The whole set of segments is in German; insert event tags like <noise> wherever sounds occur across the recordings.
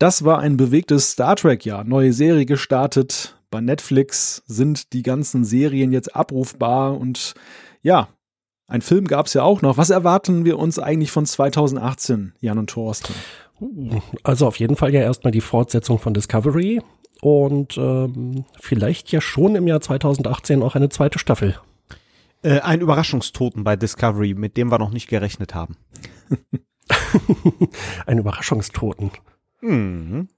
Das war ein bewegtes Star Trek-Jahr. Neue Serie gestartet. Bei Netflix sind die ganzen Serien jetzt abrufbar und ja, ein Film gab es ja auch noch. Was erwarten wir uns eigentlich von 2018, Jan und Thorsten? Also auf jeden Fall ja erstmal die Fortsetzung von Discovery und ähm, vielleicht ja schon im Jahr 2018 auch eine zweite Staffel. Äh, ein Überraschungstoten bei Discovery, mit dem wir noch nicht gerechnet haben. <laughs> ein Überraschungstoten. Mhm.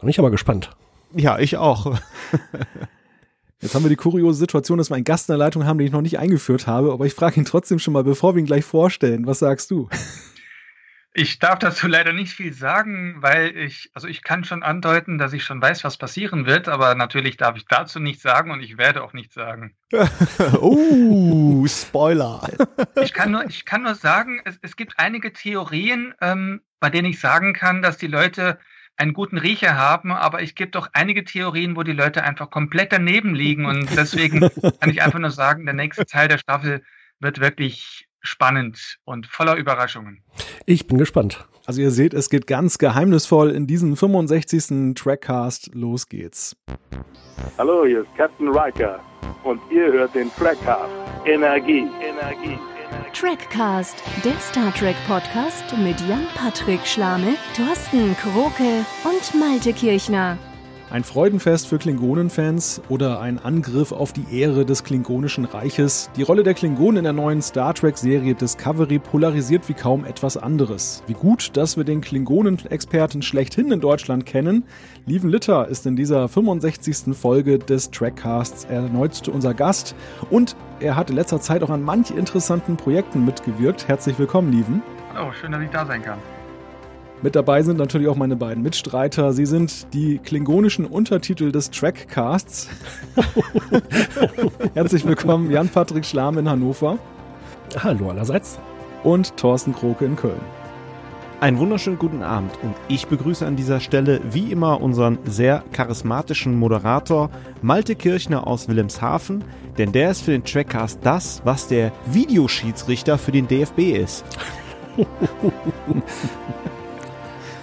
Bin ich aber gespannt. Ja, ich auch. <laughs> Jetzt haben wir die kuriose Situation, dass wir einen Gast in der Leitung haben, den ich noch nicht eingeführt habe, aber ich frage ihn trotzdem schon mal, bevor wir ihn gleich vorstellen. Was sagst du? Ich darf dazu leider nicht viel sagen, weil ich, also ich kann schon andeuten, dass ich schon weiß, was passieren wird, aber natürlich darf ich dazu nichts sagen und ich werde auch nichts sagen. uh, <laughs> Spoiler. Ich kann nur, ich kann nur sagen, es, es gibt einige Theorien, ähm, bei denen ich sagen kann, dass die Leute einen guten Riecher haben, aber ich gibt doch einige Theorien, wo die Leute einfach komplett daneben liegen und deswegen kann ich einfach nur sagen, der nächste Teil der Staffel wird wirklich spannend und voller Überraschungen. Ich bin gespannt. Also ihr seht, es geht ganz geheimnisvoll in diesem 65. Trackcast. Los geht's. Hallo, hier ist Captain Riker und ihr hört den Trackcast. Energie, Energie. Trackcast, der Star Trek Podcast mit Jan-Patrick Schlame, Thorsten Kroke und Malte Kirchner. Ein Freudenfest für Klingonenfans oder ein Angriff auf die Ehre des Klingonischen Reiches. Die Rolle der Klingonen in der neuen Star Trek-Serie Discovery polarisiert wie kaum etwas anderes. Wie gut, dass wir den Klingonen-Experten schlechthin in Deutschland kennen. Lieven Litter ist in dieser 65. Folge des Trackcasts erneut unser Gast und er hat in letzter Zeit auch an manch interessanten Projekten mitgewirkt. Herzlich willkommen, Lieven. Hallo, schön, dass ich da sein kann. Mit dabei sind natürlich auch meine beiden Mitstreiter. Sie sind die klingonischen Untertitel des Trackcasts. <laughs> Herzlich willkommen, Jan-Patrick Schlamm in Hannover. Hallo allerseits. Und Thorsten Kroke in Köln. Einen wunderschönen guten Abend und ich begrüße an dieser Stelle wie immer unseren sehr charismatischen Moderator Malte Kirchner aus Wilhelmshaven, denn der ist für den Trackcast das, was der Videoschiedsrichter für den DFB ist. <laughs>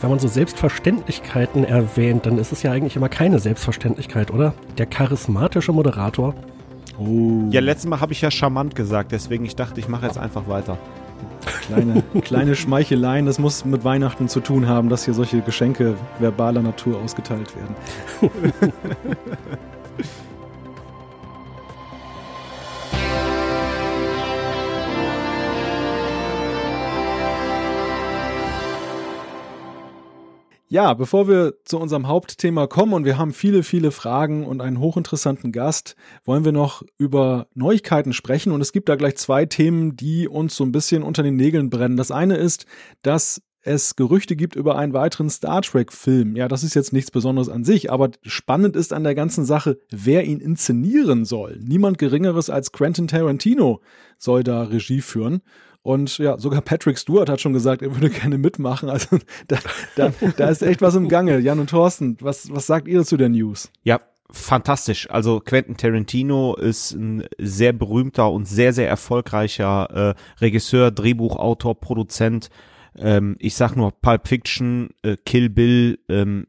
Wenn man so Selbstverständlichkeiten erwähnt, dann ist es ja eigentlich immer keine Selbstverständlichkeit, oder? Der charismatische Moderator. Oh. Ja, letztes Mal habe ich ja charmant gesagt, deswegen ich dachte, ich mache jetzt einfach weiter. Kleine, kleine Schmeicheleien, das muss mit Weihnachten zu tun haben, dass hier solche Geschenke verbaler Natur ausgeteilt werden. <laughs> Ja, bevor wir zu unserem Hauptthema kommen und wir haben viele, viele Fragen und einen hochinteressanten Gast, wollen wir noch über Neuigkeiten sprechen und es gibt da gleich zwei Themen, die uns so ein bisschen unter den Nägeln brennen. Das eine ist, dass es Gerüchte gibt über einen weiteren Star Trek-Film. Ja, das ist jetzt nichts Besonderes an sich, aber spannend ist an der ganzen Sache, wer ihn inszenieren soll. Niemand Geringeres als Quentin Tarantino soll da Regie führen. Und ja, sogar Patrick Stewart hat schon gesagt, er würde <laughs> gerne mitmachen. Also da, da, da ist echt was im Gange. Jan und Thorsten, was, was sagt ihr zu der News? Ja, fantastisch. Also Quentin Tarantino ist ein sehr berühmter und sehr, sehr erfolgreicher äh, Regisseur, Drehbuchautor, Produzent. Ähm, ich sag nur Pulp Fiction, äh, Kill Bill, ähm,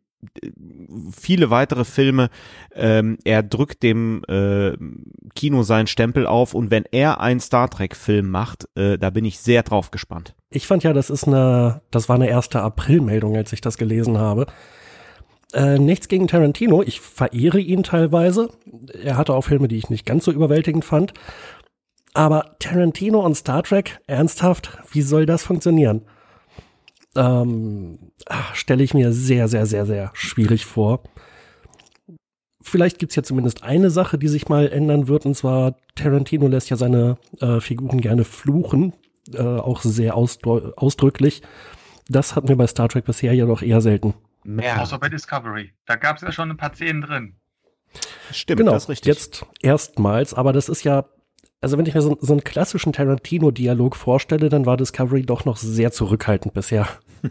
viele weitere Filme. Ähm, er drückt dem äh, Kino seinen Stempel auf und wenn er einen Star Trek Film macht, äh, da bin ich sehr drauf gespannt. Ich fand ja, das ist eine, das war eine erste Aprilmeldung, als ich das gelesen habe. Äh, nichts gegen Tarantino, ich verehre ihn teilweise. Er hatte auch Filme, die ich nicht ganz so überwältigend fand. Aber Tarantino und Star Trek, ernsthaft, wie soll das funktionieren? Ähm, stelle ich mir sehr, sehr, sehr, sehr schwierig vor. Vielleicht gibt's ja zumindest eine Sache, die sich mal ändern wird, und zwar Tarantino lässt ja seine äh, Figuren gerne fluchen, äh, auch sehr ausdrücklich. Das hatten wir bei Star Trek bisher ja doch eher selten. Mehr. Außer bei Discovery. Da gab's ja schon ein paar Szenen drin. Stimmt, genau, das ist richtig. Jetzt erstmals, aber das ist ja also wenn ich mir so, so einen klassischen Tarantino-Dialog vorstelle, dann war Discovery doch noch sehr zurückhaltend bisher. <laughs>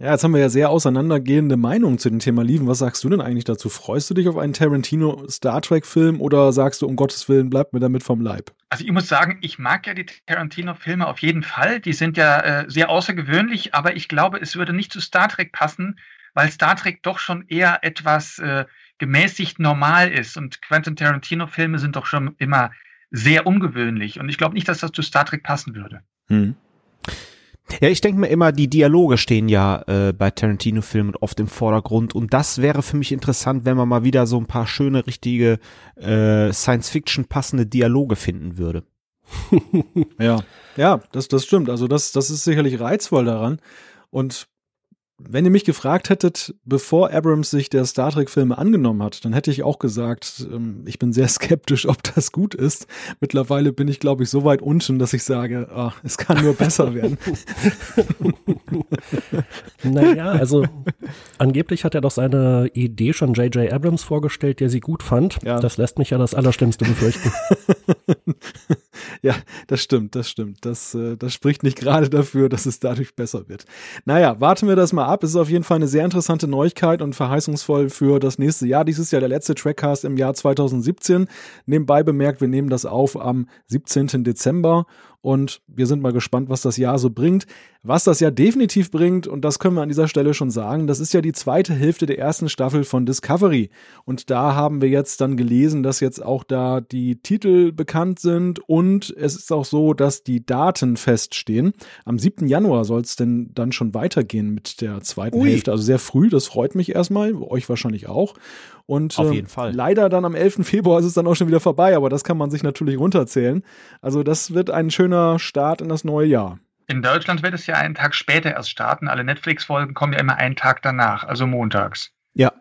Ja, jetzt haben wir ja sehr auseinandergehende Meinungen zu dem Thema Lieven. Was sagst du denn eigentlich dazu? Freust du dich auf einen Tarantino Star Trek Film oder sagst du um Gottes Willen bleib mir damit vom Leib? Also ich muss sagen, ich mag ja die Tarantino Filme auf jeden Fall. Die sind ja äh, sehr außergewöhnlich, aber ich glaube, es würde nicht zu Star Trek passen, weil Star Trek doch schon eher etwas äh, gemäßigt normal ist. Und Quentin Tarantino-Filme sind doch schon immer sehr ungewöhnlich. Und ich glaube nicht, dass das zu Star Trek passen würde. Hm. Ja, ich denke mir immer, die Dialoge stehen ja äh, bei Tarantino-Filmen oft im Vordergrund und das wäre für mich interessant, wenn man mal wieder so ein paar schöne, richtige äh, Science-Fiction passende Dialoge finden würde. <laughs> ja, ja, das, das stimmt. Also das, das ist sicherlich reizvoll daran. Und wenn ihr mich gefragt hättet, bevor Abrams sich der Star Trek-Filme angenommen hat, dann hätte ich auch gesagt, ähm, ich bin sehr <laughs> skeptisch, ob das gut ist. Mittlerweile bin ich, glaube ich, so weit unten, dass ich sage, ah, es kann nur besser werden. <laughs> <laughs> naja, also angeblich hat er doch seine Idee schon J.J. Abrams vorgestellt, der sie gut fand. Ja. Das lässt mich ja das Allerschlimmste befürchten. <laughs> ja, das stimmt, das stimmt. Das, äh, das spricht nicht gerade dafür, dass es dadurch besser wird. Naja, warten wir das mal ab. Es ist auf jeden Fall eine sehr interessante Neuigkeit und verheißungsvoll für das nächste Jahr. Dies ist ja der letzte Trackcast im Jahr 2017. Nebenbei bemerkt, wir nehmen das auf am 17. Dezember und wir sind mal gespannt, was das Jahr so bringt. Was das Jahr definitiv bringt, und das können wir an dieser Stelle schon sagen, das ist ja die zweite Hälfte der ersten Staffel von Discovery. Und da haben wir jetzt dann gelesen, dass jetzt auch da die Titel bekannt sind und es ist auch so, dass die Daten feststehen. Am 7. Januar soll es denn dann schon weitergehen mit der zweiten Ui. Hälfte. Also sehr früh, das freut mich erstmal, euch wahrscheinlich auch. Und Auf jeden äh, Fall. leider dann am 11. Februar ist es dann auch schon wieder vorbei, aber das kann man sich natürlich runterzählen. Also das wird ein schöner Start in das neue Jahr. In Deutschland wird es ja einen Tag später erst starten. Alle Netflix-Folgen kommen ja immer einen Tag danach, also montags. Ja,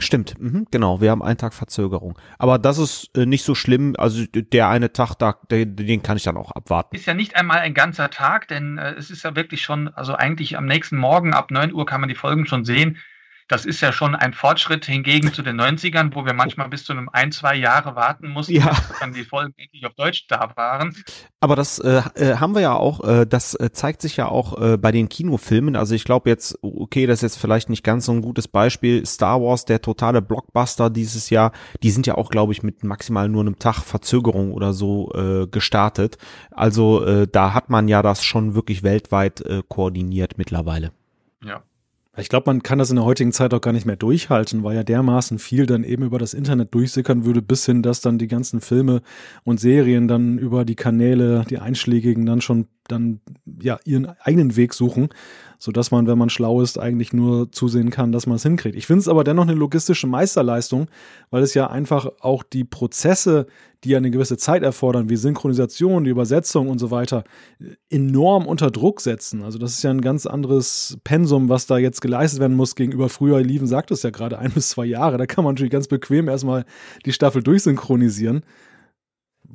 Stimmt, mhm, genau. Wir haben einen Tag Verzögerung. Aber das ist äh, nicht so schlimm. Also der eine Tag, da, den, den kann ich dann auch abwarten. Ist ja nicht einmal ein ganzer Tag, denn äh, es ist ja wirklich schon, also eigentlich am nächsten Morgen ab 9 Uhr kann man die Folgen schon sehen. Das ist ja schon ein Fortschritt hingegen zu den 90ern, wo wir manchmal bis zu einem ein, zwei Jahre warten mussten, ja. bis dann die Folgen endlich auf Deutsch da waren. Aber das äh, äh, haben wir ja auch, äh, das äh, zeigt sich ja auch äh, bei den Kinofilmen. Also ich glaube jetzt, okay, das ist jetzt vielleicht nicht ganz so ein gutes Beispiel. Star Wars, der totale Blockbuster dieses Jahr, die sind ja auch, glaube ich, mit maximal nur einem Tag Verzögerung oder so äh, gestartet. Also äh, da hat man ja das schon wirklich weltweit äh, koordiniert mittlerweile. Ja. Ich glaube, man kann das in der heutigen Zeit auch gar nicht mehr durchhalten, weil ja dermaßen viel dann eben über das Internet durchsickern würde, bis hin, dass dann die ganzen Filme und Serien dann über die Kanäle, die einschlägigen, dann schon dann ja ihren eigenen Weg suchen so dass man, wenn man schlau ist, eigentlich nur zusehen kann, dass man es hinkriegt. Ich finde es aber dennoch eine logistische Meisterleistung, weil es ja einfach auch die Prozesse, die ja eine gewisse Zeit erfordern, wie Synchronisation, die Übersetzung und so weiter, enorm unter Druck setzen. Also das ist ja ein ganz anderes Pensum, was da jetzt geleistet werden muss gegenüber früher. Lieven sagt es ja gerade, <laughs> ein bis zwei Jahre. Da kann man natürlich ganz bequem erstmal die Staffel durchsynchronisieren.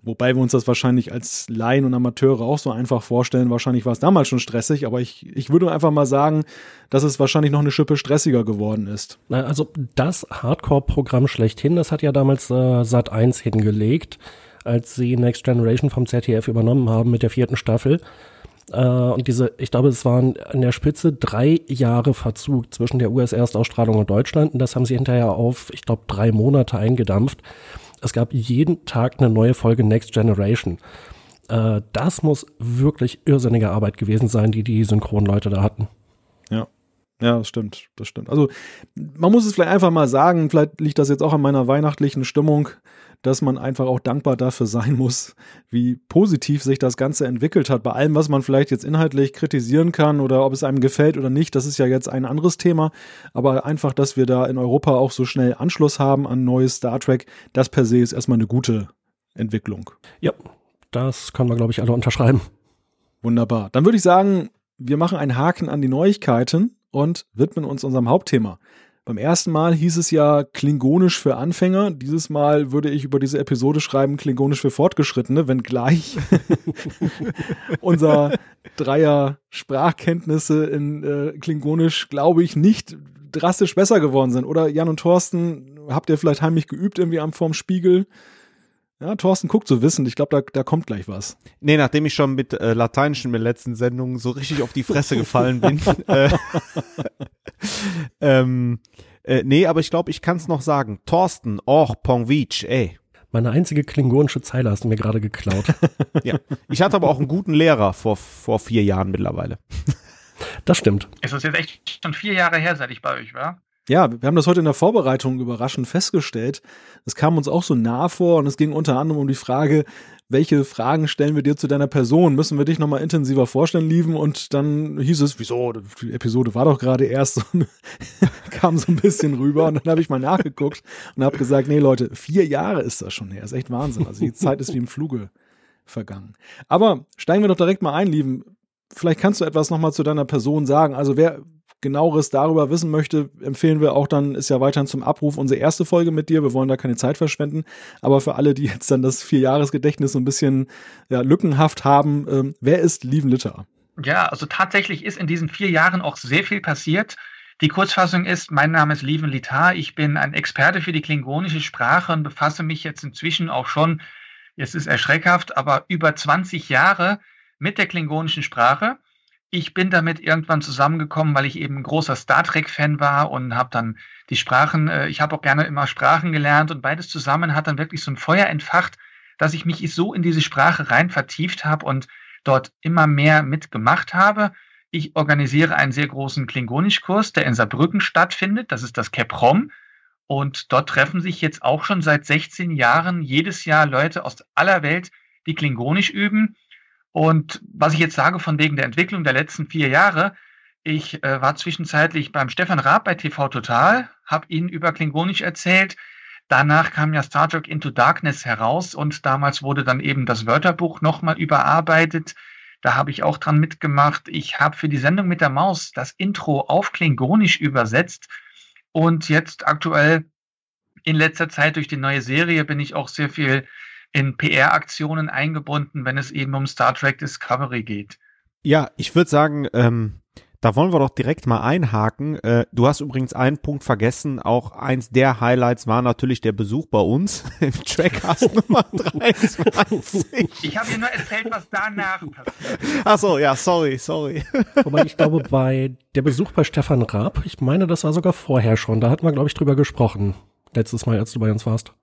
Wobei wir uns das wahrscheinlich als Laien und Amateure auch so einfach vorstellen. Wahrscheinlich war es damals schon stressig, aber ich, ich würde einfach mal sagen, dass es wahrscheinlich noch eine Schippe stressiger geworden ist. Also das Hardcore-Programm schlechthin, das hat ja damals äh, Sat 1 hingelegt, als sie Next Generation vom ZDF übernommen haben mit der vierten Staffel. Äh, und diese, ich glaube, es waren an der Spitze drei Jahre Verzug zwischen der US-Erstausstrahlung und Deutschland. Und das haben sie hinterher auf, ich glaube, drei Monate eingedampft es gab jeden Tag eine neue Folge Next Generation. Äh, das muss wirklich irrsinnige Arbeit gewesen sein, die die Synchronleute da hatten. Ja. Ja, das stimmt, das stimmt. Also man muss es vielleicht einfach mal sagen, vielleicht liegt das jetzt auch an meiner weihnachtlichen Stimmung dass man einfach auch dankbar dafür sein muss, wie positiv sich das Ganze entwickelt hat. Bei allem, was man vielleicht jetzt inhaltlich kritisieren kann oder ob es einem gefällt oder nicht, das ist ja jetzt ein anderes Thema. Aber einfach, dass wir da in Europa auch so schnell Anschluss haben an neues Star Trek, das per se ist erstmal eine gute Entwicklung. Ja, das können wir, glaube ich, alle unterschreiben. Wunderbar. Dann würde ich sagen, wir machen einen Haken an die Neuigkeiten und widmen uns unserem Hauptthema. Beim ersten Mal hieß es ja Klingonisch für Anfänger. Dieses Mal würde ich über diese Episode schreiben Klingonisch für Fortgeschrittene, wenngleich <laughs> unser Dreier Sprachkenntnisse in äh, Klingonisch, glaube ich, nicht drastisch besser geworden sind. Oder Jan und Thorsten, habt ihr vielleicht heimlich geübt irgendwie am vorm Spiegel? Ja, Thorsten guckt so wissend. Ich glaube, da, da kommt gleich was. Nee, nachdem ich schon mit äh, Lateinischen mit der letzten Sendung so richtig auf die Fresse gefallen bin. <laughs> äh, ähm, äh, nee, aber ich glaube, ich kann es noch sagen. Thorsten, och, Pongvich, ey. Meine einzige klingonische Zeile hast du mir gerade geklaut. <laughs> ja. Ich hatte aber auch einen guten Lehrer vor, vor vier Jahren mittlerweile. Das stimmt. Es ist jetzt echt schon vier Jahre her, seit ich bei euch war. Ja, wir haben das heute in der Vorbereitung überraschend festgestellt. Es kam uns auch so nah vor und es ging unter anderem um die Frage, welche Fragen stellen wir dir zu deiner Person? Müssen wir dich nochmal intensiver vorstellen, lieben? Und dann hieß es, wieso? Die Episode war doch gerade erst <laughs> und kam so ein bisschen rüber und dann habe ich mal nachgeguckt und habe gesagt, nee Leute, vier Jahre ist das schon her. Ist echt Wahnsinn. Also die Zeit ist wie im Fluge vergangen. Aber steigen wir doch direkt mal ein, lieben. Vielleicht kannst du etwas nochmal zu deiner Person sagen. Also wer, genaueres darüber wissen möchte, empfehlen wir auch dann, ist ja weiterhin zum Abruf unsere erste Folge mit dir. Wir wollen da keine Zeit verschwenden. Aber für alle, die jetzt dann das Vierjahresgedächtnis so ein bisschen ja, lückenhaft haben, ähm, wer ist Lieven Litter? Ja, also tatsächlich ist in diesen vier Jahren auch sehr viel passiert. Die Kurzfassung ist, mein Name ist Lieven Litar. Ich bin ein Experte für die klingonische Sprache und befasse mich jetzt inzwischen auch schon, jetzt ist erschreckhaft, aber über 20 Jahre mit der klingonischen Sprache ich bin damit irgendwann zusammengekommen, weil ich eben ein großer Star Trek-Fan war und habe dann die Sprachen, äh, ich habe auch gerne immer Sprachen gelernt und beides zusammen hat dann wirklich so ein Feuer entfacht, dass ich mich so in diese Sprache rein vertieft habe und dort immer mehr mitgemacht habe. Ich organisiere einen sehr großen Klingonischkurs, der in Saarbrücken stattfindet. Das ist das CAPROM. Und dort treffen sich jetzt auch schon seit 16 Jahren jedes Jahr Leute aus aller Welt, die Klingonisch üben. Und was ich jetzt sage von wegen der Entwicklung der letzten vier Jahre, ich äh, war zwischenzeitlich beim Stefan Raab bei TV Total, habe ihn über Klingonisch erzählt. Danach kam ja Star Trek Into Darkness heraus und damals wurde dann eben das Wörterbuch nochmal überarbeitet. Da habe ich auch dran mitgemacht. Ich habe für die Sendung mit der Maus das Intro auf Klingonisch übersetzt. Und jetzt aktuell in letzter Zeit durch die neue Serie bin ich auch sehr viel in PR-Aktionen eingebunden, wenn es eben um Star Trek Discovery geht. Ja, ich würde sagen, ähm, da wollen wir doch direkt mal einhaken. Äh, du hast übrigens einen Punkt vergessen. Auch eins der Highlights war natürlich der Besuch bei uns <laughs> im Trackcast <laughs> Nummer 23. Ich habe dir nur erzählt, was danach passiert. Ach so, ja, sorry, sorry. Wobei ich glaube, bei der Besuch bei Stefan Raab, ich meine, das war sogar vorher schon. Da hatten wir, glaube ich, drüber gesprochen. Letztes Mal, als du bei uns warst.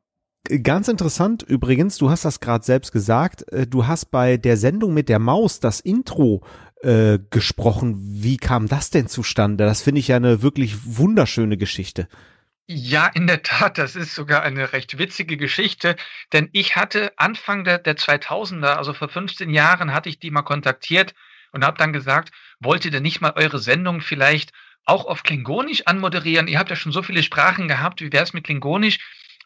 Ganz interessant übrigens, du hast das gerade selbst gesagt, äh, du hast bei der Sendung mit der Maus das Intro äh, gesprochen. Wie kam das denn zustande? Das finde ich ja eine wirklich wunderschöne Geschichte. Ja, in der Tat, das ist sogar eine recht witzige Geschichte, denn ich hatte Anfang der, der 2000er, also vor 15 Jahren, hatte ich die mal kontaktiert und habe dann gesagt, wollt ihr denn nicht mal eure Sendung vielleicht auch auf Klingonisch anmoderieren? Ihr habt ja schon so viele Sprachen gehabt, wie wäre es mit Klingonisch?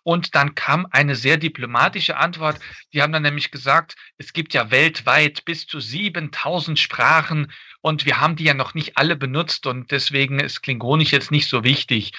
Und dann kam eine sehr diplomatische Antwort. Die haben dann nämlich gesagt, es gibt ja weltweit bis zu 7000 Sprachen und wir haben die ja noch nicht alle benutzt und deswegen ist Klingonisch jetzt nicht so wichtig.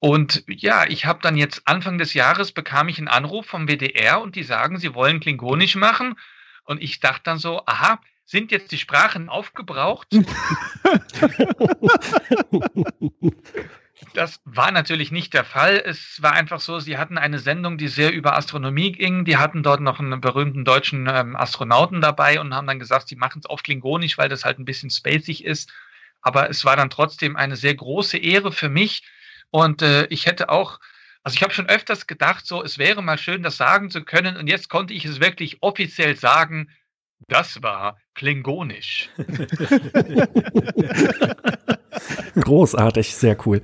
Und ja, ich habe dann jetzt Anfang des Jahres bekam ich einen Anruf vom WDR und die sagen, sie wollen Klingonisch machen. Und ich dachte dann so, aha, sind jetzt die Sprachen aufgebraucht? <laughs> <laughs> Das war natürlich nicht der Fall. Es war einfach so, sie hatten eine Sendung, die sehr über Astronomie ging. Die hatten dort noch einen berühmten deutschen ähm, Astronauten dabei und haben dann gesagt, sie machen es auf Klingonisch, weil das halt ein bisschen spacig ist. Aber es war dann trotzdem eine sehr große Ehre für mich. Und äh, ich hätte auch, also ich habe schon öfters gedacht, so, es wäre mal schön, das sagen zu können. Und jetzt konnte ich es wirklich offiziell sagen. Das war Klingonisch. <laughs> Großartig, sehr cool.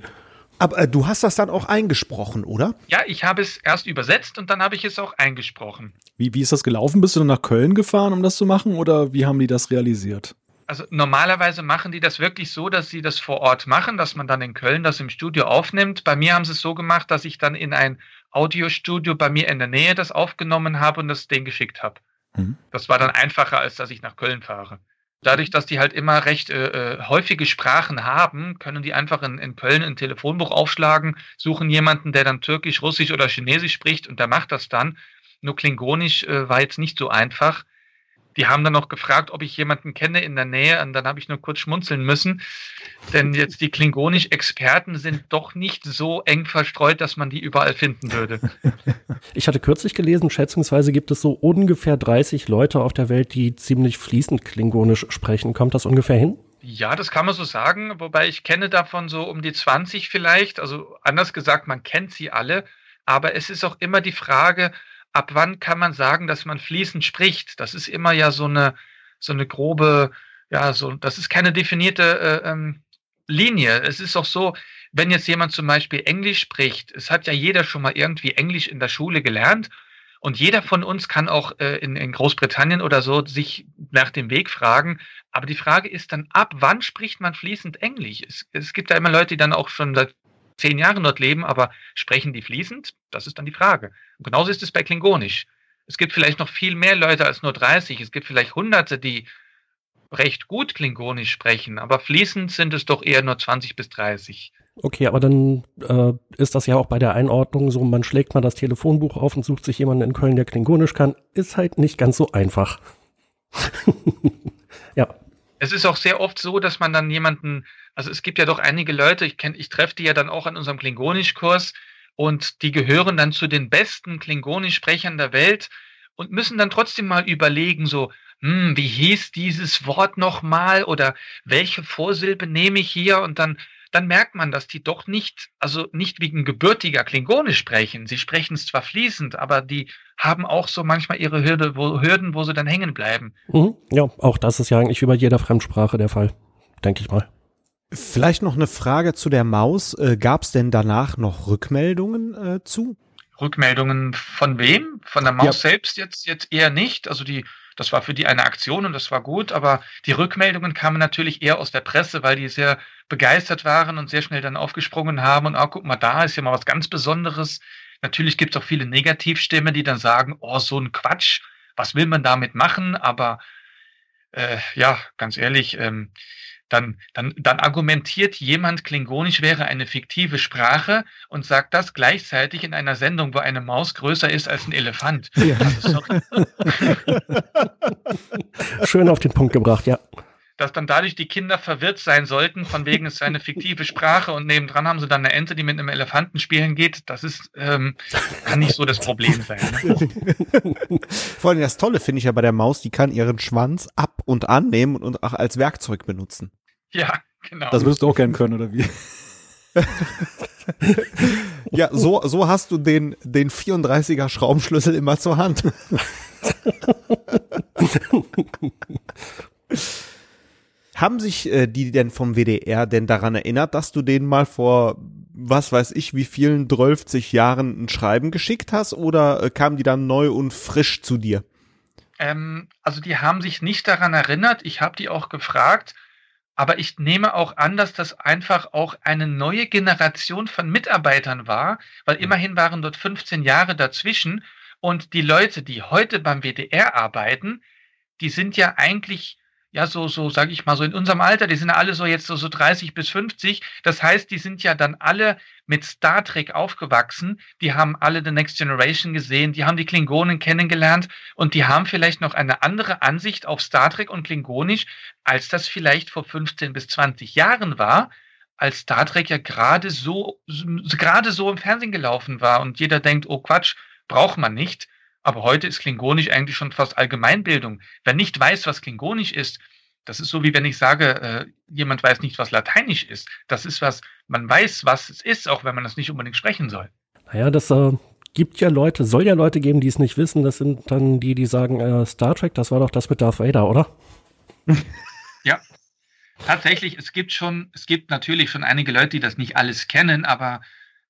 Aber äh, du hast das dann auch eingesprochen, oder? Ja, ich habe es erst übersetzt und dann habe ich es auch eingesprochen. Wie, wie ist das gelaufen? Bist du dann nach Köln gefahren, um das zu machen oder wie haben die das realisiert? Also normalerweise machen die das wirklich so, dass sie das vor Ort machen, dass man dann in Köln das im Studio aufnimmt. Bei mir haben sie es so gemacht, dass ich dann in ein Audiostudio bei mir in der Nähe das aufgenommen habe und das denen geschickt habe. Mhm. Das war dann einfacher, als dass ich nach Köln fahre. Dadurch, dass die halt immer recht äh, äh, häufige Sprachen haben, können die einfach in, in Köln ein Telefonbuch aufschlagen, suchen jemanden, der dann Türkisch, Russisch oder Chinesisch spricht und der macht das dann. Nur Klingonisch äh, war jetzt nicht so einfach die haben dann noch gefragt, ob ich jemanden kenne in der Nähe und dann habe ich nur kurz schmunzeln müssen, denn jetzt die Klingonisch-Experten sind doch nicht so eng verstreut, dass man die überall finden würde. <laughs> Ich hatte kürzlich gelesen, schätzungsweise gibt es so ungefähr 30 Leute auf der Welt, die ziemlich fließend Klingonisch sprechen. Kommt das ungefähr hin? Ja, das kann man so sagen, wobei ich kenne davon so um die 20 vielleicht, also anders gesagt, man kennt sie alle, aber es ist auch immer die Frage, ab wann kann man sagen, dass man fließend spricht? Das ist immer ja so eine, so eine grobe, ja, so, das ist keine definierte äh, ähm, Linie. Es ist auch so, wenn jetzt jemand zum Beispiel Englisch spricht, es hat ja jeder schon mal irgendwie Englisch in der Schule gelernt und jeder von uns kann auch äh, in, in Großbritannien oder so sich nach dem Weg fragen. Aber die Frage ist dann, ab wann spricht man fließend Englisch? Es, es gibt ja immer Leute, die dann auch schon seit zehn Jahren dort leben, aber sprechen die fließend? Das ist dann die Frage. Und genauso ist es bei Klingonisch. Es gibt vielleicht noch viel mehr Leute als nur 30. Es gibt vielleicht Hunderte, die recht gut Klingonisch sprechen, aber fließend sind es doch eher nur 20 bis 30. Okay, aber dann äh, ist das ja auch bei der Einordnung so, man schlägt mal das Telefonbuch auf und sucht sich jemanden in Köln, der Klingonisch kann. Ist halt nicht ganz so einfach. <laughs> ja. Es ist auch sehr oft so, dass man dann jemanden, also es gibt ja doch einige Leute, ich ich treffe die ja dann auch an unserem Klingonischkurs und die gehören dann zu den besten Klingonisch-Sprechern der Welt und müssen dann trotzdem mal überlegen, so, hm, wie hieß dieses Wort nochmal oder welche Vorsilbe nehme ich hier und dann dann merkt man, dass die doch nicht, also nicht wegen gebürtiger Klingonisch sprechen. Sie sprechen es zwar fließend, aber die haben auch so manchmal ihre Hürde, wo, Hürden, wo sie dann hängen bleiben. Mhm. Ja, auch das ist ja eigentlich über jeder Fremdsprache der Fall, denke ich mal. Vielleicht noch eine Frage zu der Maus. Äh, Gab es denn danach noch Rückmeldungen äh, zu? Rückmeldungen von wem? Von der Maus ja. selbst jetzt, jetzt eher nicht. Also die das war für die eine Aktion und das war gut, aber die Rückmeldungen kamen natürlich eher aus der Presse, weil die sehr begeistert waren und sehr schnell dann aufgesprungen haben und auch, guck mal, da ist ja mal was ganz Besonderes. Natürlich gibt es auch viele Negativstimmen, die dann sagen, oh, so ein Quatsch, was will man damit machen? Aber äh, ja, ganz ehrlich, ähm, dann, dann, dann argumentiert jemand, Klingonisch wäre eine fiktive Sprache und sagt das gleichzeitig in einer Sendung, wo eine Maus größer ist als ein Elefant. Ja. Also, <laughs> Schön auf den Punkt gebracht, ja. Dass dann dadurch die Kinder verwirrt sein sollten, von wegen es sei eine fiktive Sprache und nebendran haben sie dann eine Ente, die mit einem Elefanten spielen geht, das ist, ähm, kann nicht so das Problem sein. Ne? Vor allem das Tolle finde ich ja bei der Maus, die kann ihren Schwanz ab und annehmen und auch als Werkzeug benutzen. <laughs> Ja, genau. Das würdest du auch gern können, oder wie? <laughs> ja, so, so hast du den, den 34er Schraubenschlüssel immer zur Hand. <laughs> Haben sich äh, die denn vom WDR denn daran erinnert, dass du denen mal vor, was weiß ich, wie vielen 12 Jahren ein Schreiben geschickt hast oder äh, kamen die dann neu und frisch zu dir? Ähm, also die haben sich nicht daran erinnert. Ich habe die auch gefragt, aber ich nehme auch an, dass das einfach auch eine neue Generation von Mitarbeitern war, weil mhm. immerhin waren dort 15 Jahre dazwischen. Und die Leute, die heute beim WDR arbeiten, die sind ja eigentlich ja, so, so, sage ich mal, so in unserem Alter, die sind alle so jetzt so, so 30 bis 50. Das heißt, die sind ja dann alle mit Star Trek aufgewachsen. Die haben alle The Next Generation gesehen, die haben die Klingonen kennengelernt und die haben vielleicht noch eine andere Ansicht auf Star Trek und Klingonisch, als das vielleicht vor 15 bis 20 Jahren war, als Star Trek ja gerade so, gerade so im Fernsehen gelaufen war und jeder denkt, oh Quatsch, braucht man nicht. Aber heute ist Klingonisch eigentlich schon fast Allgemeinbildung. Wer nicht weiß, was Klingonisch ist, das ist so wie wenn ich sage, äh, jemand weiß nicht, was Lateinisch ist. Das ist was, man weiß, was es ist, auch wenn man das nicht unbedingt sprechen soll. Naja, das äh, gibt ja Leute, soll ja Leute geben, die es nicht wissen. Das sind dann die, die sagen, äh, Star Trek, das war doch das mit Darth Vader, oder? <laughs> ja, tatsächlich, es gibt schon, es gibt natürlich schon einige Leute, die das nicht alles kennen, aber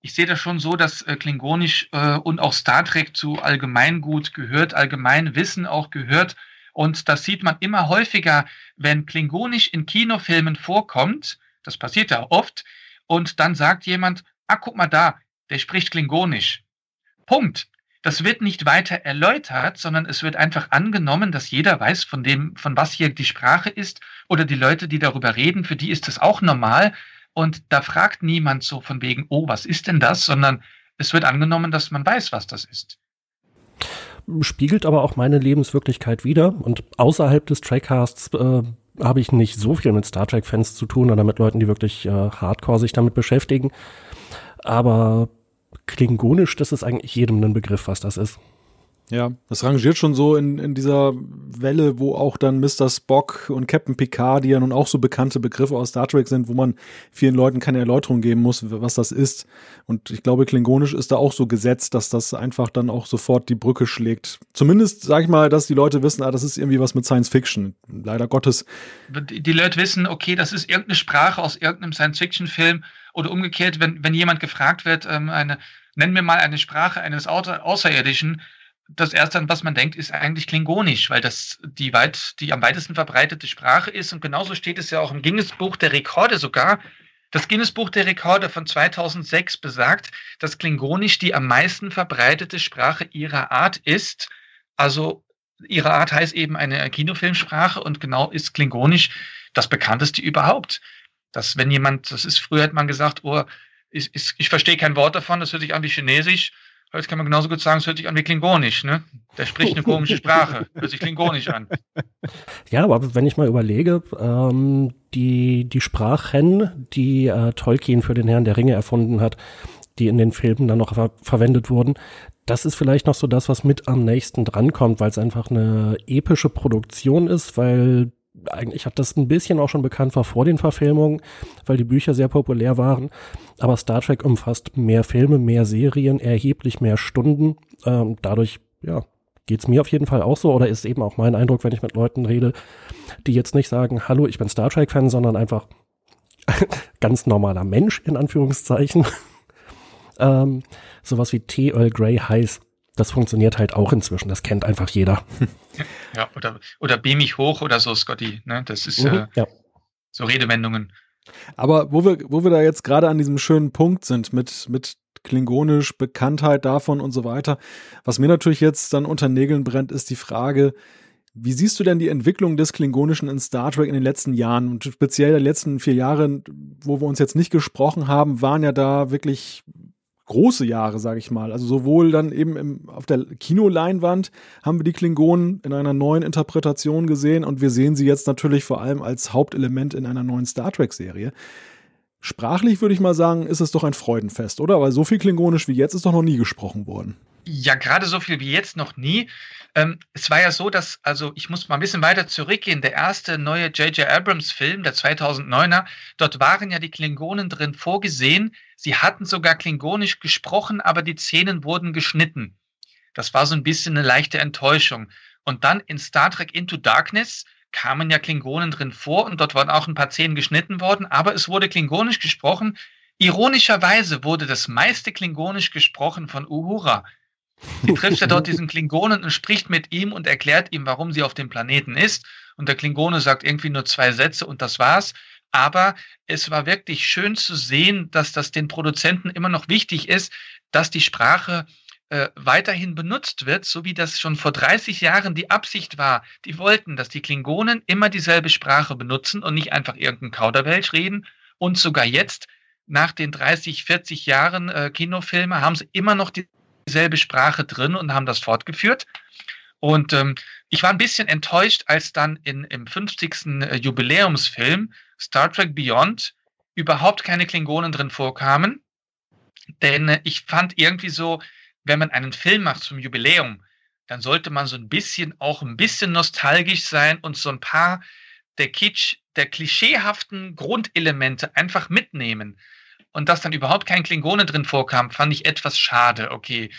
ich sehe das schon so, dass äh, Klingonisch äh, und auch Star Trek zu Allgemeingut gehört, Allgemeinwissen auch gehört. Und das sieht man immer häufiger, wenn Klingonisch in Kinofilmen vorkommt. Das passiert ja oft. Und dann sagt jemand, ah, guck mal da, der spricht Klingonisch. Punkt. Das wird nicht weiter erläutert, sondern es wird einfach angenommen, dass jeder weiß, von dem, von was hier die Sprache ist, oder die Leute, die darüber reden, für die ist das auch normal. Und da fragt niemand so von wegen, oh, was ist denn das, sondern es wird angenommen, dass man weiß, was das ist. Spiegelt aber auch meine Lebenswirklichkeit wieder. Und außerhalb des Trackcasts äh, habe ich nicht so viel mit Star Trek-Fans zu tun oder mit Leuten, die wirklich äh, hardcore sich damit beschäftigen. Aber klingonisch, das ist eigentlich jedem ein Begriff, was das ist. Ja, das rangiert schon so in, in dieser Welle, wo auch dann Mr. Spock und Captain Picard, die ja nun auch so bekannte Begriffe aus Star Trek sind, wo man vielen Leuten keine Erläuterung geben muss, was das ist. Und ich glaube, Klingonisch ist da auch so gesetzt, dass das einfach dann auch sofort die Brücke schlägt. Zumindest, sag ich mal, dass die Leute wissen, ah, das ist irgendwie was mit Science Fiction. Leider Gottes. Die Leute wissen, okay, das ist irgendeine Sprache aus irgendeinem Science-Fiction-Film oder umgekehrt, wenn, wenn jemand gefragt wird, ähm, eine, nenn mir mal eine Sprache eines Außerirdischen, das erste, an was man denkt, ist eigentlich Klingonisch, weil das die weit, die am weitesten verbreitete Sprache ist. Und genauso steht es ja auch im Guinness-Buch der Rekorde sogar. Das Guinness-Buch der Rekorde von 2006 besagt, dass Klingonisch die am meisten verbreitete Sprache ihrer Art ist. Also ihre Art heißt eben eine Kinofilmsprache und genau ist Klingonisch das bekannteste überhaupt. Dass wenn jemand, das ist früher hat man gesagt, oh, ich, ich, ich verstehe kein Wort davon, das hört sich an wie Chinesisch. Heute kann man genauso gut sagen, es hört sich an wie Klingonisch, ne? Der spricht eine komische Sprache, hört sich Klingonisch an. Ja, aber wenn ich mal überlege, ähm, die, die Sprachen, die äh, Tolkien für den Herrn der Ringe erfunden hat, die in den Filmen dann noch ver verwendet wurden, das ist vielleicht noch so das, was mit am nächsten drankommt, weil es einfach eine epische Produktion ist, weil eigentlich hat das ein bisschen auch schon bekannt war vor den Verfilmungen, weil die Bücher sehr populär waren. Aber Star Trek umfasst mehr Filme, mehr Serien, erheblich mehr Stunden. Ähm, dadurch, ja, geht's mir auf jeden Fall auch so oder ist eben auch mein Eindruck, wenn ich mit Leuten rede, die jetzt nicht sagen, hallo, ich bin Star Trek-Fan, sondern einfach <laughs> ganz normaler Mensch in Anführungszeichen. <laughs> ähm, sowas wie T. Earl Grey heiß das funktioniert halt auch inzwischen. Das kennt einfach jeder. <laughs> Ja, oder, oder beam mich hoch oder so, Scotty. Ne? Das ist mhm, äh, ja. so Redewendungen. Aber wo wir, wo wir da jetzt gerade an diesem schönen Punkt sind mit, mit Klingonisch, Bekanntheit davon und so weiter, was mir natürlich jetzt dann unter Nägeln brennt, ist die Frage, wie siehst du denn die Entwicklung des Klingonischen in Star Trek in den letzten Jahren und speziell die letzten vier Jahre, wo wir uns jetzt nicht gesprochen haben, waren ja da wirklich große Jahre, sage ich mal. Also sowohl dann eben im, auf der Kinoleinwand haben wir die Klingonen in einer neuen Interpretation gesehen und wir sehen sie jetzt natürlich vor allem als Hauptelement in einer neuen Star Trek-Serie. Sprachlich würde ich mal sagen, ist es doch ein Freudenfest, oder? Weil so viel Klingonisch wie jetzt ist doch noch nie gesprochen worden. Ja, gerade so viel wie jetzt noch nie. Ähm, es war ja so, dass, also ich muss mal ein bisschen weiter zurückgehen, der erste neue J.J. Abrams-Film, der 2009er, dort waren ja die Klingonen drin vorgesehen. Sie hatten sogar Klingonisch gesprochen, aber die Szenen wurden geschnitten. Das war so ein bisschen eine leichte Enttäuschung. Und dann in Star Trek Into Darkness kamen ja Klingonen drin vor und dort waren auch ein paar Szenen geschnitten worden, aber es wurde Klingonisch gesprochen. Ironischerweise wurde das meiste Klingonisch gesprochen von Uhura. Sie trifft ja dort diesen Klingonen und spricht mit ihm und erklärt ihm, warum sie auf dem Planeten ist. Und der Klingone sagt irgendwie nur zwei Sätze und das war's. Aber es war wirklich schön zu sehen, dass das den Produzenten immer noch wichtig ist, dass die Sprache äh, weiterhin benutzt wird, so wie das schon vor 30 Jahren die Absicht war. Die wollten, dass die Klingonen immer dieselbe Sprache benutzen und nicht einfach irgendein Kauderwelsch reden. Und sogar jetzt, nach den 30, 40 Jahren äh, Kinofilme, haben sie immer noch die dieselbe Sprache drin und haben das fortgeführt. Und ähm, ich war ein bisschen enttäuscht, als dann in, im 50. Äh, Jubiläumsfilm Star Trek Beyond überhaupt keine Klingonen drin vorkamen. Denn äh, ich fand irgendwie so, wenn man einen Film macht zum Jubiläum, dann sollte man so ein bisschen auch ein bisschen nostalgisch sein und so ein paar der Kitsch, der klischeehaften Grundelemente einfach mitnehmen und dass dann überhaupt kein Klingone drin vorkam, fand ich etwas schade. Okay.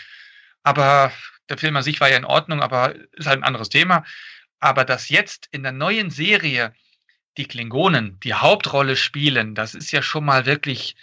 Aber der Film an sich war ja in Ordnung, aber ist halt ein anderes Thema. Aber dass jetzt in der neuen Serie die Klingonen die Hauptrolle spielen, das ist ja schon mal wirklich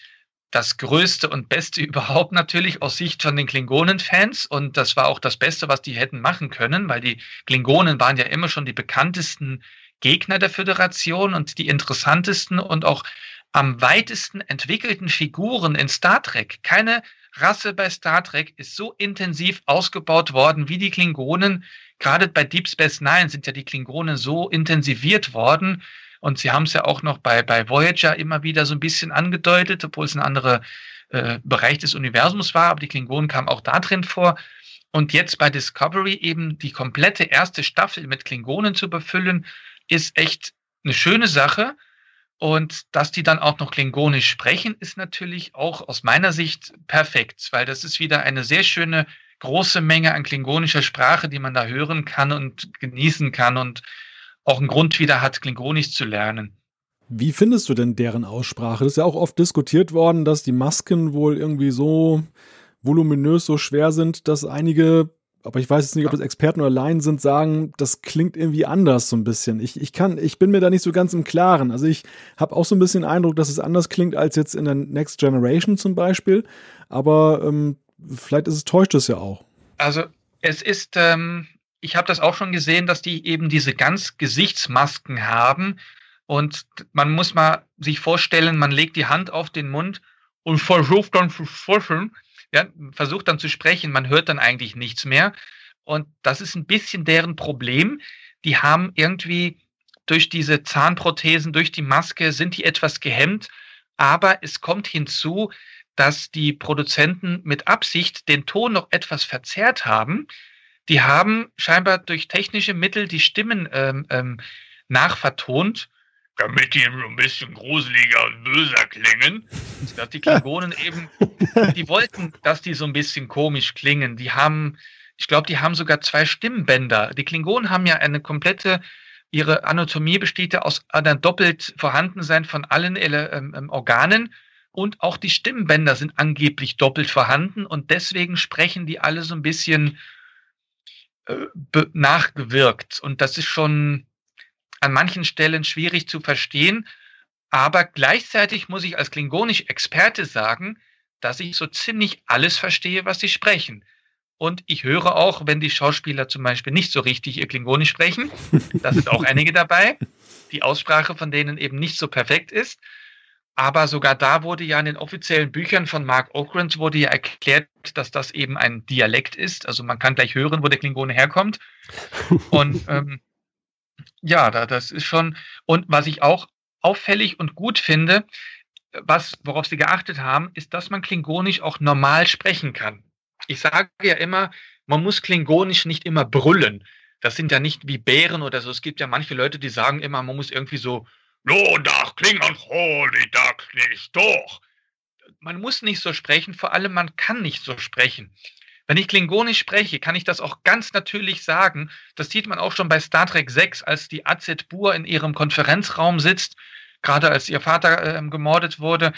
das Größte und Beste <laughs> überhaupt natürlich aus Sicht von den Klingonen-Fans. Und das war auch das Beste, was die hätten machen können, weil die Klingonen waren ja immer schon die bekanntesten Gegner der Föderation und die interessantesten und auch am weitesten entwickelten Figuren in Star Trek. Keine Rasse bei Star Trek ist so intensiv ausgebaut worden wie die Klingonen. Gerade bei Deep Space Nine sind ja die Klingonen so intensiviert worden. Und sie haben es ja auch noch bei, bei Voyager immer wieder so ein bisschen angedeutet, obwohl es ein anderer äh, Bereich des Universums war. Aber die Klingonen kamen auch da drin vor. Und jetzt bei Discovery eben die komplette erste Staffel mit Klingonen zu befüllen, ist echt eine schöne Sache. Und dass die dann auch noch Klingonisch sprechen, ist natürlich auch aus meiner Sicht perfekt, weil das ist wieder eine sehr schöne große Menge an klingonischer Sprache, die man da hören kann und genießen kann und auch einen Grund wieder hat, Klingonisch zu lernen. Wie findest du denn deren Aussprache? Das ist ja auch oft diskutiert worden, dass die Masken wohl irgendwie so voluminös, so schwer sind, dass einige, aber ich weiß jetzt nicht, ob das Experten oder Laien sind, sagen, das klingt irgendwie anders so ein bisschen. Ich, ich kann, ich bin mir da nicht so ganz im Klaren. Also ich habe auch so ein bisschen den Eindruck, dass es anders klingt als jetzt in der Next Generation zum Beispiel. Aber ähm, vielleicht ist es, täuscht es ja auch. Also es ist, ähm, ich habe das auch schon gesehen, dass die eben diese ganz Gesichtsmasken haben, und man muss mal sich vorstellen, man legt die Hand auf den Mund und versucht dann zu sprechen, ja, versucht dann zu sprechen, man hört dann eigentlich nichts mehr. Und das ist ein bisschen deren Problem. Die haben irgendwie durch diese Zahnprothesen, durch die Maske, sind die etwas gehemmt. Aber es kommt hinzu, dass die Produzenten mit Absicht den Ton noch etwas verzerrt haben. Die haben scheinbar durch technische Mittel die Stimmen ähm, ähm, nachvertont damit die so ein bisschen gruseliger und böser klingen. Dass die Klingonen <laughs> eben, die wollten, dass die so ein bisschen komisch klingen. Die haben, ich glaube, die haben sogar zwei Stimmbänder. Die Klingonen haben ja eine komplette, ihre Anatomie besteht ja aus einem doppelt Vorhandensein von allen ähm, ähm, Organen. Und auch die Stimmbänder sind angeblich doppelt vorhanden und deswegen sprechen die alle so ein bisschen äh, nachgewirkt. Und das ist schon, an manchen Stellen schwierig zu verstehen. Aber gleichzeitig muss ich als Klingonisch-Experte sagen, dass ich so ziemlich alles verstehe, was sie sprechen. Und ich höre auch, wenn die Schauspieler zum Beispiel nicht so richtig ihr Klingonisch sprechen, da sind auch einige dabei, die Aussprache von denen eben nicht so perfekt ist. Aber sogar da wurde ja in den offiziellen Büchern von Mark Okrand wurde ja erklärt, dass das eben ein Dialekt ist. Also man kann gleich hören, wo der Klingone herkommt. Und ähm, ja, da, das ist schon. Und was ich auch auffällig und gut finde, was, worauf Sie geachtet haben, ist, dass man Klingonisch auch normal sprechen kann. Ich sage ja immer, man muss Klingonisch nicht immer brüllen. Das sind ja nicht wie Bären oder so. Es gibt ja manche Leute, die sagen immer, man muss irgendwie so, no, dach klingern, holy duck, nicht doch. Man muss nicht so sprechen, vor allem man kann nicht so sprechen. Wenn ich Klingonisch spreche, kann ich das auch ganz natürlich sagen. Das sieht man auch schon bei Star Trek 6, als die Azet Bur in ihrem Konferenzraum sitzt, gerade als ihr Vater äh, gemordet wurde.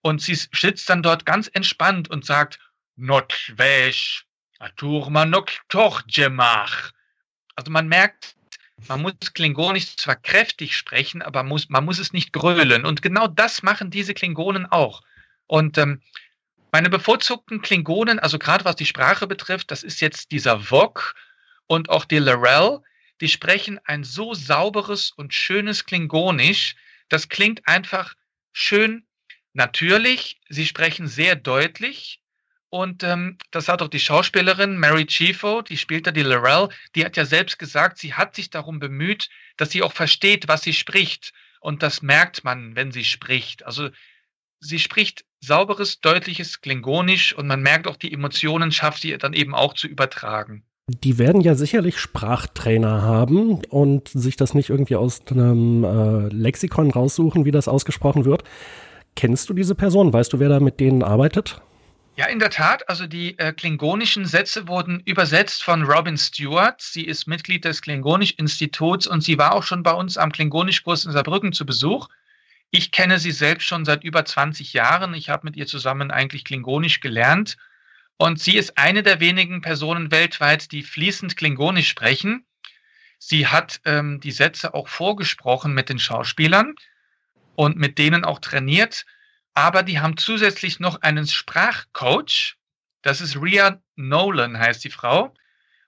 Und sie sitzt dann dort ganz entspannt und sagt, Not wesh, aturma nok toch gemach. Also man merkt, man muss Klingonisch zwar kräftig sprechen, aber muss, man muss es nicht grölen. Und genau das machen diese Klingonen auch. Und ähm, meine bevorzugten Klingonen, also gerade was die Sprache betrifft, das ist jetzt dieser Vok und auch die Lorel, die sprechen ein so sauberes und schönes Klingonisch. Das klingt einfach schön natürlich. Sie sprechen sehr deutlich. Und ähm, das hat auch die Schauspielerin Mary Chifo, die spielt da die Lorel, die hat ja selbst gesagt, sie hat sich darum bemüht, dass sie auch versteht, was sie spricht. Und das merkt man, wenn sie spricht. Also sie spricht sauberes, deutliches Klingonisch und man merkt auch, die Emotionen schafft sie dann eben auch zu übertragen. Die werden ja sicherlich Sprachtrainer haben und sich das nicht irgendwie aus einem äh, Lexikon raussuchen, wie das ausgesprochen wird. Kennst du diese Person? Weißt du, wer da mit denen arbeitet? Ja, in der Tat. Also die äh, klingonischen Sätze wurden übersetzt von Robin Stewart. Sie ist Mitglied des Klingonisch-Instituts und sie war auch schon bei uns am Klingonischkurs in Saarbrücken zu Besuch. Ich kenne sie selbst schon seit über 20 Jahren. Ich habe mit ihr zusammen eigentlich Klingonisch gelernt. Und sie ist eine der wenigen Personen weltweit, die fließend Klingonisch sprechen. Sie hat ähm, die Sätze auch vorgesprochen mit den Schauspielern und mit denen auch trainiert. Aber die haben zusätzlich noch einen Sprachcoach. Das ist Ria Nolan, heißt die Frau.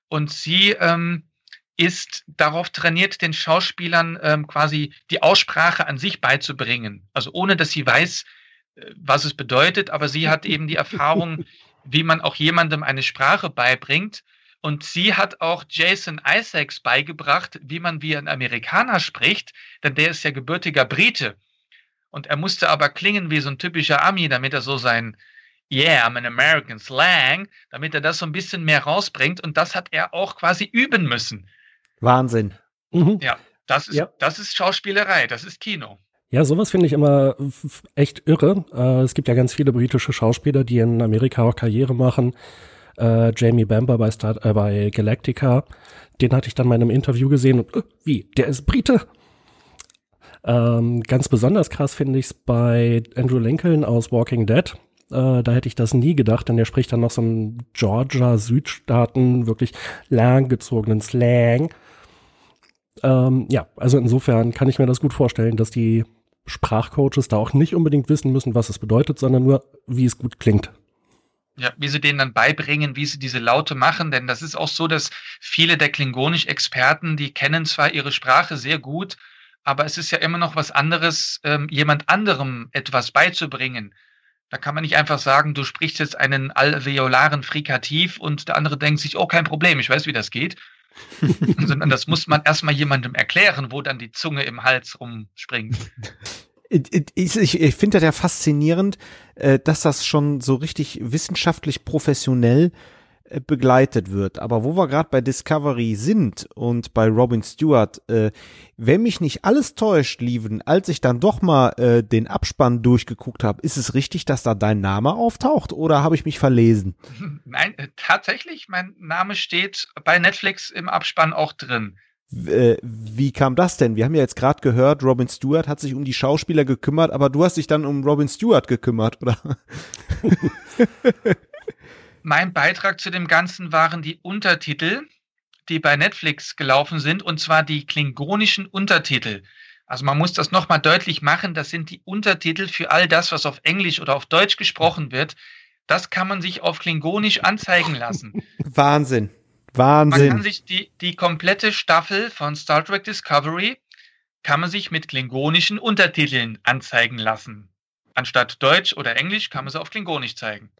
Und sie ähm, ist darauf trainiert, den Schauspielern ähm, quasi die Aussprache an sich beizubringen. Also ohne, dass sie weiß, äh, was es bedeutet, aber sie hat eben die Erfahrung, <laughs> wie man auch jemandem eine Sprache beibringt. Und sie hat auch Jason Isaacs beigebracht, wie man wie ein Amerikaner spricht, denn der ist ja gebürtiger Brite. Und er musste aber klingen wie so ein typischer Ami, damit er so sein Yeah, I'm an American Slang, damit er das so ein bisschen mehr rausbringt. Und das hat er auch quasi üben müssen. Wahnsinn. Mhm. Ja, das ist, ja. das ist Schauspielerei, das ist Kino. Ja, sowas finde ich immer echt irre. Äh, es gibt ja ganz viele britische Schauspieler, die in Amerika auch Karriere machen. äh, Jamie Bamber bei, Star, äh, bei Galactica. Den hatte ich dann mal in einem Interview gesehen und, äh, wie, der ist Brite? Ähm, ganz besonders krass finde ich es bei Andrew Lincoln aus Walking Dead. Äh, da hätte ich das nie gedacht, denn der spricht dann noch so einen Georgia-Südstaaten, wirklich langgezogenen Slang. Ähm, ja, also insofern kann ich mir das gut vorstellen, dass die Sprachcoaches da auch nicht unbedingt wissen müssen, was es bedeutet, sondern nur, wie es gut klingt. Ja, wie sie denen dann beibringen, wie sie diese Laute machen, denn das ist auch so, dass viele der Klingonisch-Experten, die kennen zwar ihre Sprache sehr gut, aber es ist ja immer noch was anderes, ähm, jemand anderem etwas beizubringen. Da kann man nicht einfach sagen, du sprichst jetzt einen alveolaren Frikativ und der andere denkt sich, oh, kein Problem, ich weiß, wie das geht. <laughs> Sondern das muss man erstmal jemandem erklären, wo dann die Zunge im Hals rumspringt. Ich, ich, ich finde das ja faszinierend, äh, dass das schon so richtig wissenschaftlich professionell begleitet wird. Aber wo wir gerade bei Discovery sind und bei Robin Stewart, äh, wenn mich nicht alles täuscht, Lieven, als ich dann doch mal äh, den Abspann durchgeguckt habe, ist es richtig, dass da dein Name auftaucht oder habe ich mich verlesen? <laughs> Nein, äh, tatsächlich, mein Name steht bei Netflix im Abspann auch drin. Äh, wie kam das denn? Wir haben ja jetzt gerade gehört, Robin Stewart hat sich um die Schauspieler gekümmert, aber du hast dich dann um Robin Stewart gekümmert, oder? <laughs> Mein Beitrag zu dem Ganzen waren die Untertitel, die bei Netflix gelaufen sind, und zwar die klingonischen Untertitel. Also man muss das nochmal deutlich machen, das sind die Untertitel für all das, was auf Englisch oder auf Deutsch gesprochen wird. Das kann man sich auf Klingonisch anzeigen lassen. <laughs> Wahnsinn. Wahnsinn. Man kann sich die, die komplette Staffel von Star Trek Discovery kann man sich mit klingonischen Untertiteln anzeigen lassen. Anstatt Deutsch oder Englisch kann man sie auf Klingonisch zeigen.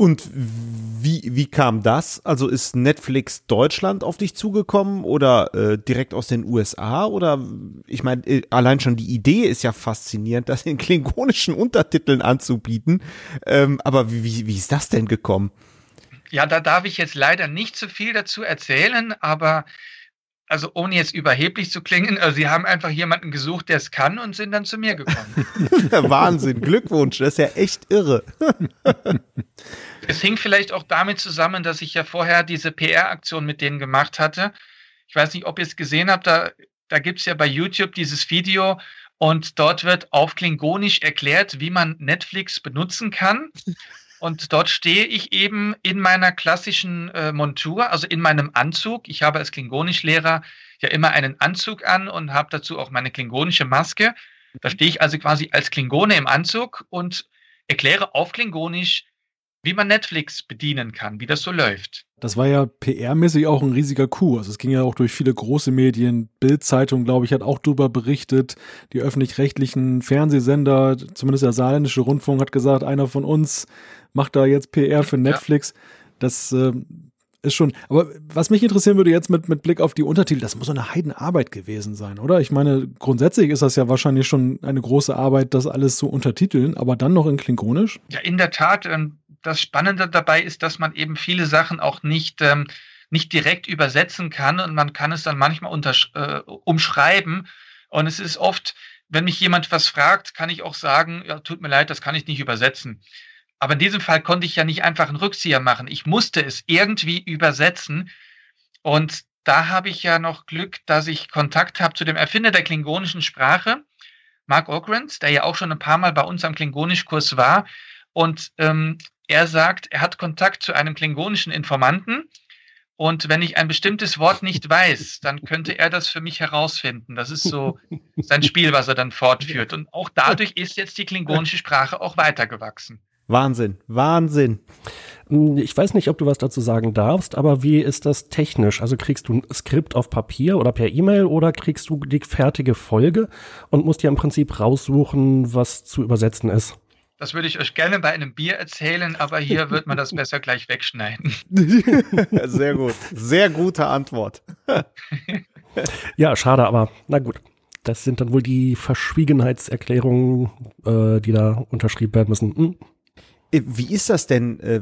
Und wie, wie kam das? Also ist Netflix Deutschland auf dich zugekommen oder äh, direkt aus den USA? Oder ich meine, äh, allein schon die Idee ist ja faszinierend, das in klingonischen Untertiteln anzubieten. Ähm, aber wie, wie ist das denn gekommen? Ja, da darf ich jetzt leider nicht zu viel dazu erzählen, aber also ohne jetzt überheblich zu klingen, also sie haben einfach jemanden gesucht, der es kann und sind dann zu mir gekommen. <laughs> Wahnsinn, Glückwunsch, das ist ja echt irre. <laughs> es hing vielleicht auch damit zusammen, dass ich ja vorher diese PR-Aktion mit denen gemacht hatte. Ich weiß nicht, ob ihr es gesehen habt, da, da gibt es ja bei YouTube dieses Video und dort wird auf Klingonisch erklärt, wie man Netflix benutzen kann. Und dort stehe ich eben in meiner klassischen äh, Montur, also in meinem Anzug. Ich habe als Klingonischlehrer ja immer einen Anzug an und habe dazu auch meine klingonische Maske. Da stehe ich also quasi als Klingone im Anzug und erkläre auf Klingonisch, wie man Netflix bedienen kann, wie das so läuft. Das war ja PR-mäßig auch ein riesiger Coup. Also es ging ja auch durch viele große Medien. Bild-Zeitung, glaube ich, hat auch darüber berichtet. Die öffentlich-rechtlichen Fernsehsender, zumindest der saarländische Rundfunk, hat gesagt, einer von uns macht da jetzt PR für Netflix. Ja. Das äh, ist schon. Aber was mich interessieren würde jetzt mit, mit Blick auf die Untertitel, das muss so eine Heidenarbeit gewesen sein, oder? Ich meine, grundsätzlich ist das ja wahrscheinlich schon eine große Arbeit, das alles zu untertiteln, aber dann noch in Klingonisch? Ja, in der Tat. Ähm, das Spannende dabei ist, dass man eben viele Sachen auch nicht, ähm, nicht direkt übersetzen kann und man kann es dann manchmal äh, umschreiben. Und es ist oft, wenn mich jemand was fragt, kann ich auch sagen, ja, tut mir leid, das kann ich nicht übersetzen. Aber in diesem Fall konnte ich ja nicht einfach einen Rückzieher machen. Ich musste es irgendwie übersetzen. Und da habe ich ja noch Glück, dass ich Kontakt habe zu dem Erfinder der klingonischen Sprache, Mark Ogrens, der ja auch schon ein paar Mal bei uns am Klingonischkurs war. Und ähm, er sagt, er hat Kontakt zu einem klingonischen Informanten. Und wenn ich ein bestimmtes Wort nicht weiß, dann könnte er das für mich herausfinden. Das ist so sein Spiel, was er dann fortführt. Und auch dadurch ist jetzt die klingonische Sprache auch weitergewachsen. Wahnsinn, Wahnsinn. Hm, ich weiß nicht, ob du was dazu sagen darfst, aber wie ist das technisch? Also kriegst du ein Skript auf Papier oder per E-Mail oder kriegst du die fertige Folge und musst dir im Prinzip raussuchen, was zu übersetzen ist? Das würde ich euch gerne bei einem Bier erzählen, aber hier wird man das besser gleich wegschneiden. <laughs> Sehr gut. Sehr gute Antwort. <laughs> ja, schade, aber na gut. Das sind dann wohl die Verschwiegenheitserklärungen, äh, die da unterschrieben werden müssen. Hm. Äh, wie ist das denn? Äh,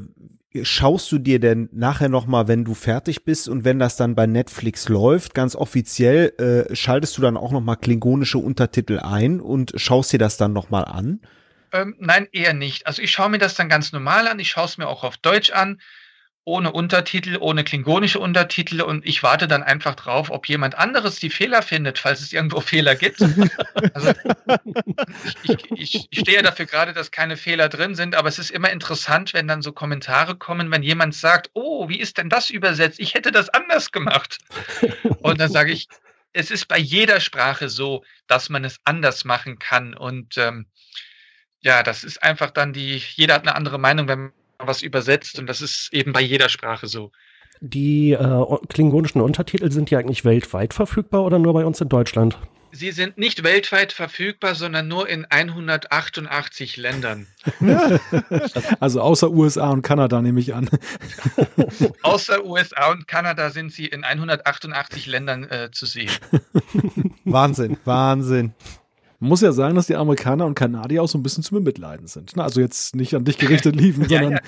schaust du dir denn nachher noch mal, wenn du fertig bist und wenn das dann bei Netflix läuft, ganz offiziell, äh, schaltest du dann auch noch mal klingonische Untertitel ein und schaust dir das dann noch mal an? Ähm, nein, eher nicht. Also ich schaue mir das dann ganz normal an. Ich schaue es mir auch auf Deutsch an. ohne Untertitel, ohne klingonische Untertitel und ich warte dann einfach drauf, ob jemand anderes die Fehler findet, falls es irgendwo <laughs> Fehler gibt. also, ich, ich, ich stehe dafür gerade, dass keine Fehler drin sind, aber es ist immer interessant, wenn dann so Kommentare kommen, wenn jemand sagt, oh, wie ist denn das übersetzt? Ich hätte das anders gemacht. Und dann sage ich, es ist bei jeder Sprache so, dass man es anders machen kann und ähm, ja, das ist einfach dann die, jeder hat eine andere Meinung, wenn man was übersetzt und das ist eben bei jeder Sprache so. Die äh, klingonischen Untertitel sind ja eigentlich weltweit verfügbar oder nur bei uns in Deutschland? Sie sind nicht weltweit verfügbar, sondern nur in 188 Ländern. <laughs> also außer USA und Kanada nehme ich an. <laughs> außer USA und Kanada sind sie in 188 Ländern äh, zu sehen. Wahnsinn, Wahnsinn. Man muss ja sagen, dass die Amerikaner und Kanadier auch so ein bisschen zu bemitleiden sind. Also jetzt nicht an dich gerichtet <laughs> liefen, sondern. Ja,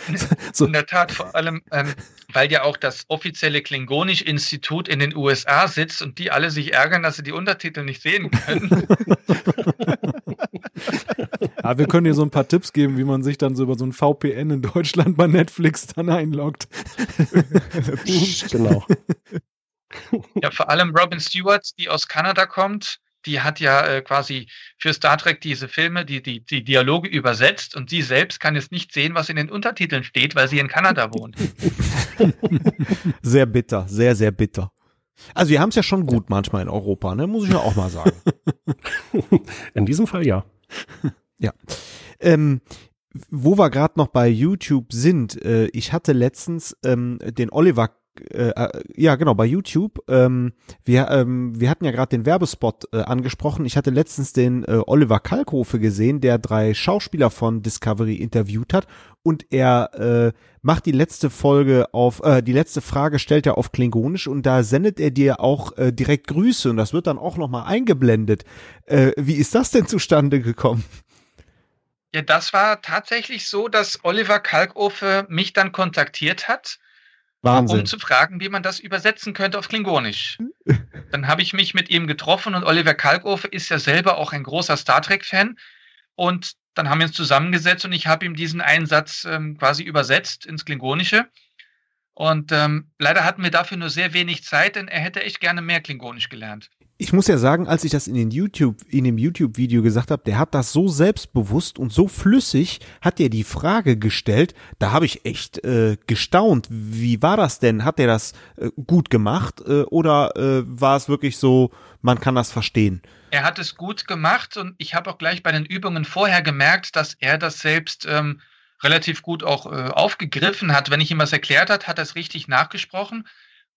<laughs> so. In der Tat, vor allem, ähm, weil ja auch das offizielle Klingonisch-Institut in den USA sitzt und die alle sich ärgern, dass sie die Untertitel nicht sehen können. <laughs> ja, wir können dir so ein paar Tipps geben, wie man sich dann so über so ein VPN in Deutschland bei Netflix dann einloggt. genau. Ja, vor allem Robin Stewart, die aus Kanada kommt, die hat ja äh, quasi für Star Trek diese Filme, die, die, die Dialoge übersetzt und sie selbst kann jetzt nicht sehen, was in den Untertiteln steht, weil sie in Kanada wohnt. <laughs> Sehr bitter, sehr, sehr bitter. Also wir haben es ja schon gut manchmal in Europa, ne? Muss ich ja auch mal sagen. <laughs> In diesem Fall ja. <laughs> Ja. Ähm, wo wir gerade noch bei YouTube sind, äh, ich hatte letztens ähm, den Oliver äh, äh, ja genau, bei YouTube. Ähm, wir, ähm, wir hatten ja gerade den Werbespot äh, angesprochen. Ich hatte letztens den äh, Oliver Kalkofe gesehen, der drei Schauspieler von Discovery interviewt hat und er äh, macht die letzte Folge auf, äh, die letzte Frage stellt er auf Klingonisch und da sendet er dir auch äh, direkt Grüße und das wird dann auch nochmal eingeblendet. Äh, wie ist das denn zustande gekommen? Ja, das war tatsächlich so, dass Oliver Kalkofe mich dann kontaktiert hat Wahnsinn. um zu fragen, wie man das übersetzen könnte auf Klingonisch. <laughs> Dann habe ich mich mit ihm getroffen und Oliver Kalkofe ist ja selber auch ein großer Star Trek-Fan. Und dann haben wir uns zusammengesetzt und ich habe ihm diesen Einsatz ähm, quasi übersetzt ins Klingonische. Und ähm, leider hatten wir dafür nur sehr wenig Zeit, denn er hätte echt gerne mehr Klingonisch gelernt ich muss ja sagen, als ich das in den YouTube, in dem YouTube-Video gesagt habe, der hat das so selbstbewusst und so flüssig, hat er die Frage gestellt, da habe ich echt äh, gestaunt. Wie war das denn? Hat er das äh, gut gemacht äh, oder äh, war es wirklich so, man kann das verstehen? Er hat es gut gemacht und ich habe auch gleich bei den Übungen vorher gemerkt, dass er das selbst ähm, relativ gut auch äh, aufgegriffen hat. Wenn ich ihm was erklärt hat, hat er es richtig nachgesprochen.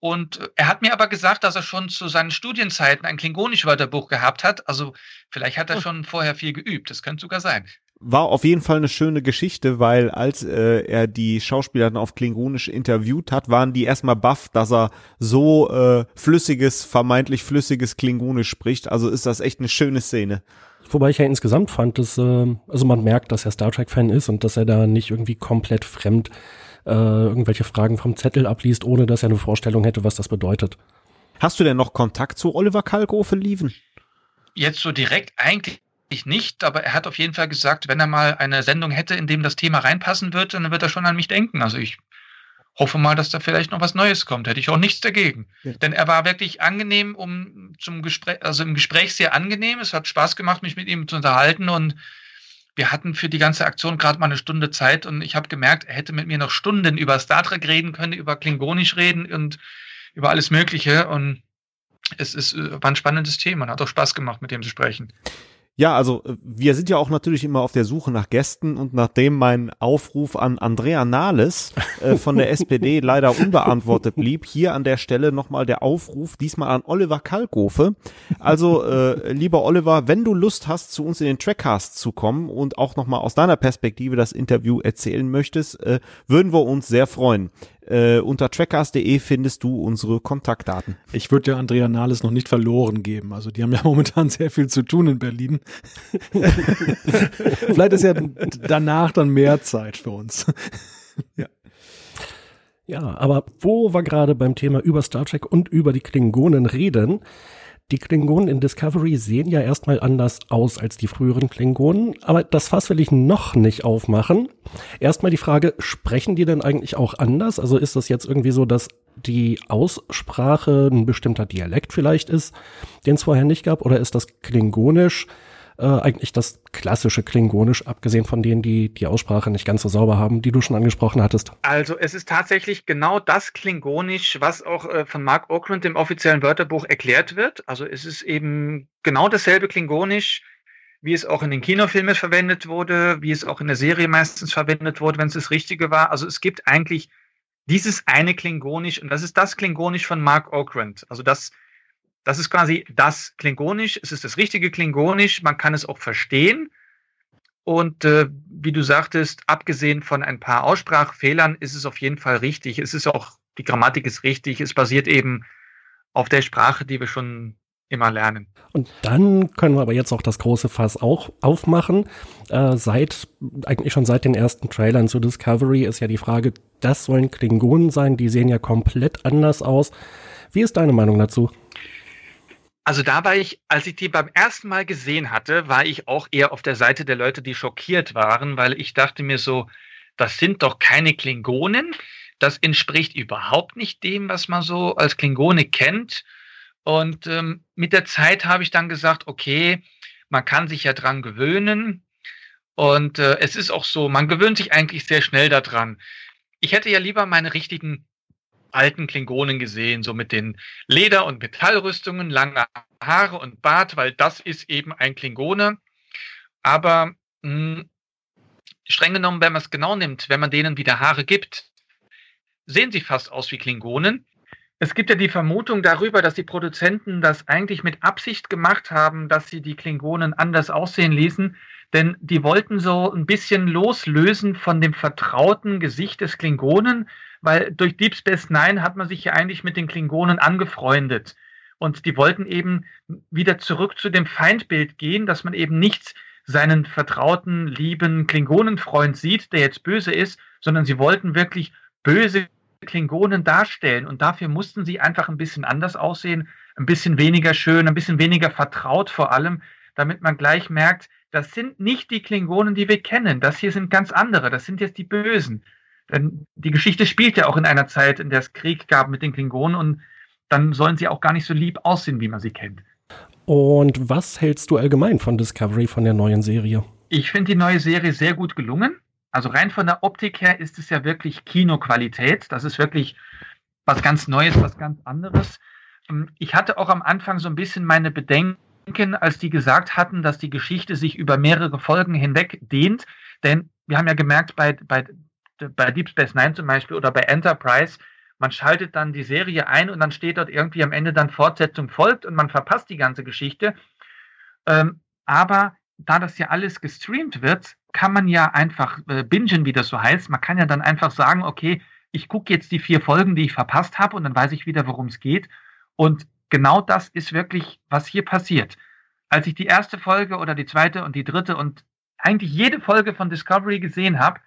Und er hat mir aber gesagt, dass er schon zu seinen Studienzeiten ein Klingonisch-Wörterbuch gehabt hat. Also vielleicht hat er schon vorher viel geübt. Das könnte sogar sein. War auf jeden Fall eine schöne Geschichte, weil als äh, er die Schauspieler dann auf Klingonisch interviewt hat, waren die erstmal baff, dass er so äh, flüssiges, vermeintlich flüssiges Klingonisch spricht. Also ist das echt eine schöne Szene. Wobei ich ja insgesamt fand, dass, äh, also man merkt, dass er Star Trek-Fan ist und dass er da nicht irgendwie komplett fremd äh, irgendwelche Fragen vom Zettel abliest, ohne dass er eine Vorstellung hätte, was das bedeutet. Hast du denn noch Kontakt zu Oliver Kalkofe, Lieven? Jetzt so direkt eigentlich nicht, aber er hat auf jeden Fall gesagt, wenn er mal eine Sendung hätte, in dem das Thema reinpassen wird, dann wird er schon an mich denken. Also ich hoffe mal, dass da vielleicht noch was Neues kommt. Hätte ich auch nichts dagegen. Ja. Denn er war wirklich angenehm, um zum Gespräch, also im Gespräch sehr angenehm. Es hat Spaß gemacht, mich mit ihm zu unterhalten und wir hatten für die ganze Aktion gerade mal eine Stunde Zeit und ich habe gemerkt, er hätte mit mir noch Stunden über Star Trek reden können, über Klingonisch reden und über alles Mögliche. Und es ist, äh, war ein spannendes Thema und hat auch Spaß gemacht, mit dem zu sprechen. Ja, also äh, wir sind ja auch natürlich immer auf der Suche nach Gästen und nachdem mein Aufruf an Andrea Nahles äh, von der SPD <laughs> leider unbeantwortet blieb, hier an der Stelle nochmal der Aufruf, diesmal an Oliver Kalkofe. Also, äh, lieber Oliver, wenn du Lust hast, zu uns in den Trackcast zu kommen und auch nochmal aus deiner Perspektive das Interview erzählen möchtest, äh, würden wir uns sehr freuen. Äh, unter trackcast.de findest du unsere Kontaktdaten. Ich würde ja Andrea Nahles noch nicht verloren geben. Also die haben ja <laughs> momentan sehr viel zu tun in Berlin. <laughs> Vielleicht ist ja danach dann mehr Zeit für uns. ja. Ja, aber wo wir gerade beim Thema über Star Trek und über die Klingonen reden, die Klingonen in Discovery sehen ja erstmal anders aus als die früheren Klingonen, aber das Fass will ich noch nicht aufmachen. Erstmal die Frage, sprechen die denn eigentlich auch anders? Also ist das jetzt irgendwie so, dass die Aussprache ein bestimmter Dialekt vielleicht ist, den es vorher nicht gab, oder ist das Klingonisch? Äh, eigentlich das klassische Klingonisch, abgesehen von denen, die die Aussprache nicht ganz so sauber haben, die du schon angesprochen hattest? Also es ist tatsächlich genau das Klingonisch, was auch äh, von Mark Oakland im offiziellen Wörterbuch erklärt wird. Also es ist eben genau dasselbe Klingonisch, wie es auch in den Kinofilmen verwendet wurde, wie es auch in der Serie meistens verwendet wurde, wenn es das Richtige war. Also es gibt eigentlich dieses eine Klingonisch und das ist das Klingonisch von Mark Oakland. Also das das ist quasi das Klingonisch. Es ist das richtige Klingonisch. Man kann es auch verstehen. Und äh, wie du sagtest, abgesehen von ein paar Aussprachfehlern ist es auf jeden Fall richtig. Es ist auch, die Grammatik ist richtig. Es basiert eben auf der Sprache, die wir schon immer lernen. Und dann können wir aber jetzt auch das große Fass auch aufmachen. Äh, seit, eigentlich schon seit den ersten Trailern zu Discovery ist ja die Frage, das sollen Klingonen sein, die sehen ja komplett anders aus. Wie ist deine Meinung dazu? Also da war ich, als ich die beim ersten Mal gesehen hatte, war ich auch eher auf der Seite der Leute, die schockiert waren, weil ich dachte mir so, das sind doch keine Klingonen. Das entspricht überhaupt nicht dem, was man so als Klingone kennt. Und ähm, mit der Zeit habe ich dann gesagt, okay, man kann sich ja dran gewöhnen. Und äh, es ist auch so, man gewöhnt sich eigentlich sehr schnell daran. Ich hätte ja lieber meine richtigen alten Klingonen gesehen, so mit den Leder- und Metallrüstungen, lange Haare und Bart, weil das ist eben ein Klingone. Aber mh, hm, streng genommen, wenn man es genau nimmt, wenn man denen wieder Haare gibt, sehen sie fast aus wie Klingonen. Es gibt ja die Vermutung darüber, dass die Produzenten das eigentlich mit Absicht gemacht haben, dass sie die Klingonen anders aussehen ließen, denn die wollten so ein bisschen loslösen von dem vertrauten Gesicht des Klingonen weil durch Deep Space Nine hat man sich ja eigentlich mit den Klingonen angefreundet. Und die wollten eben wieder zurück zu dem Feindbild gehen, dass man eben nicht seinen vertrauten, lieben Klingonenfreund sieht, der jetzt böse ist, sondern sie wollten wirklich böse Klingonen darstellen. Und dafür mussten sie einfach ein bisschen anders aussehen, ein bisschen weniger schön, ein bisschen weniger vertraut vor allem, damit man gleich merkt, das sind nicht die Klingonen, die wir kennen. Das hier sind ganz andere. Das sind jetzt die Bösen. Denn die Geschichte spielt ja auch in einer Zeit, in der es Krieg gab mit den Klingonen und dann sollen sie auch gar nicht so lieb aussehen, wie man sie kennt. Und was hältst du allgemein von Discovery, von der neuen Serie? Ich finde die neue Serie sehr gut gelungen. Also rein von der Optik her ist es ja wirklich Kinoqualität. Das ist wirklich was ganz Neues, was ganz anderes. Ähm, ich hatte auch am Anfang so ein bisschen meine Bedenken, als die gesagt hatten, dass die Geschichte sich über mehrere Folgen hinweg dehnt. Denn wir haben ja gemerkt, bei, bei bei Deep Space Nine zum Beispiel oder bei Enterprise, man schaltet dann die Serie ein und dann steht dort irgendwie am Ende dann Fortsetzung folgt und man verpasst die ganze Geschichte. Ähm, aber da das ja alles gestreamt wird, kann man ja einfach äh, bingen, wie das so heißt. Man kann ja dann einfach sagen, okay, ich gucke jetzt die vier Folgen, die ich verpasst habe und dann weiß ich wieder, worum es geht. Und genau das ist wirklich, was hier passiert. Als ich die erste Folge oder die zweite und die dritte und eigentlich jede Folge von Discovery gesehen habe,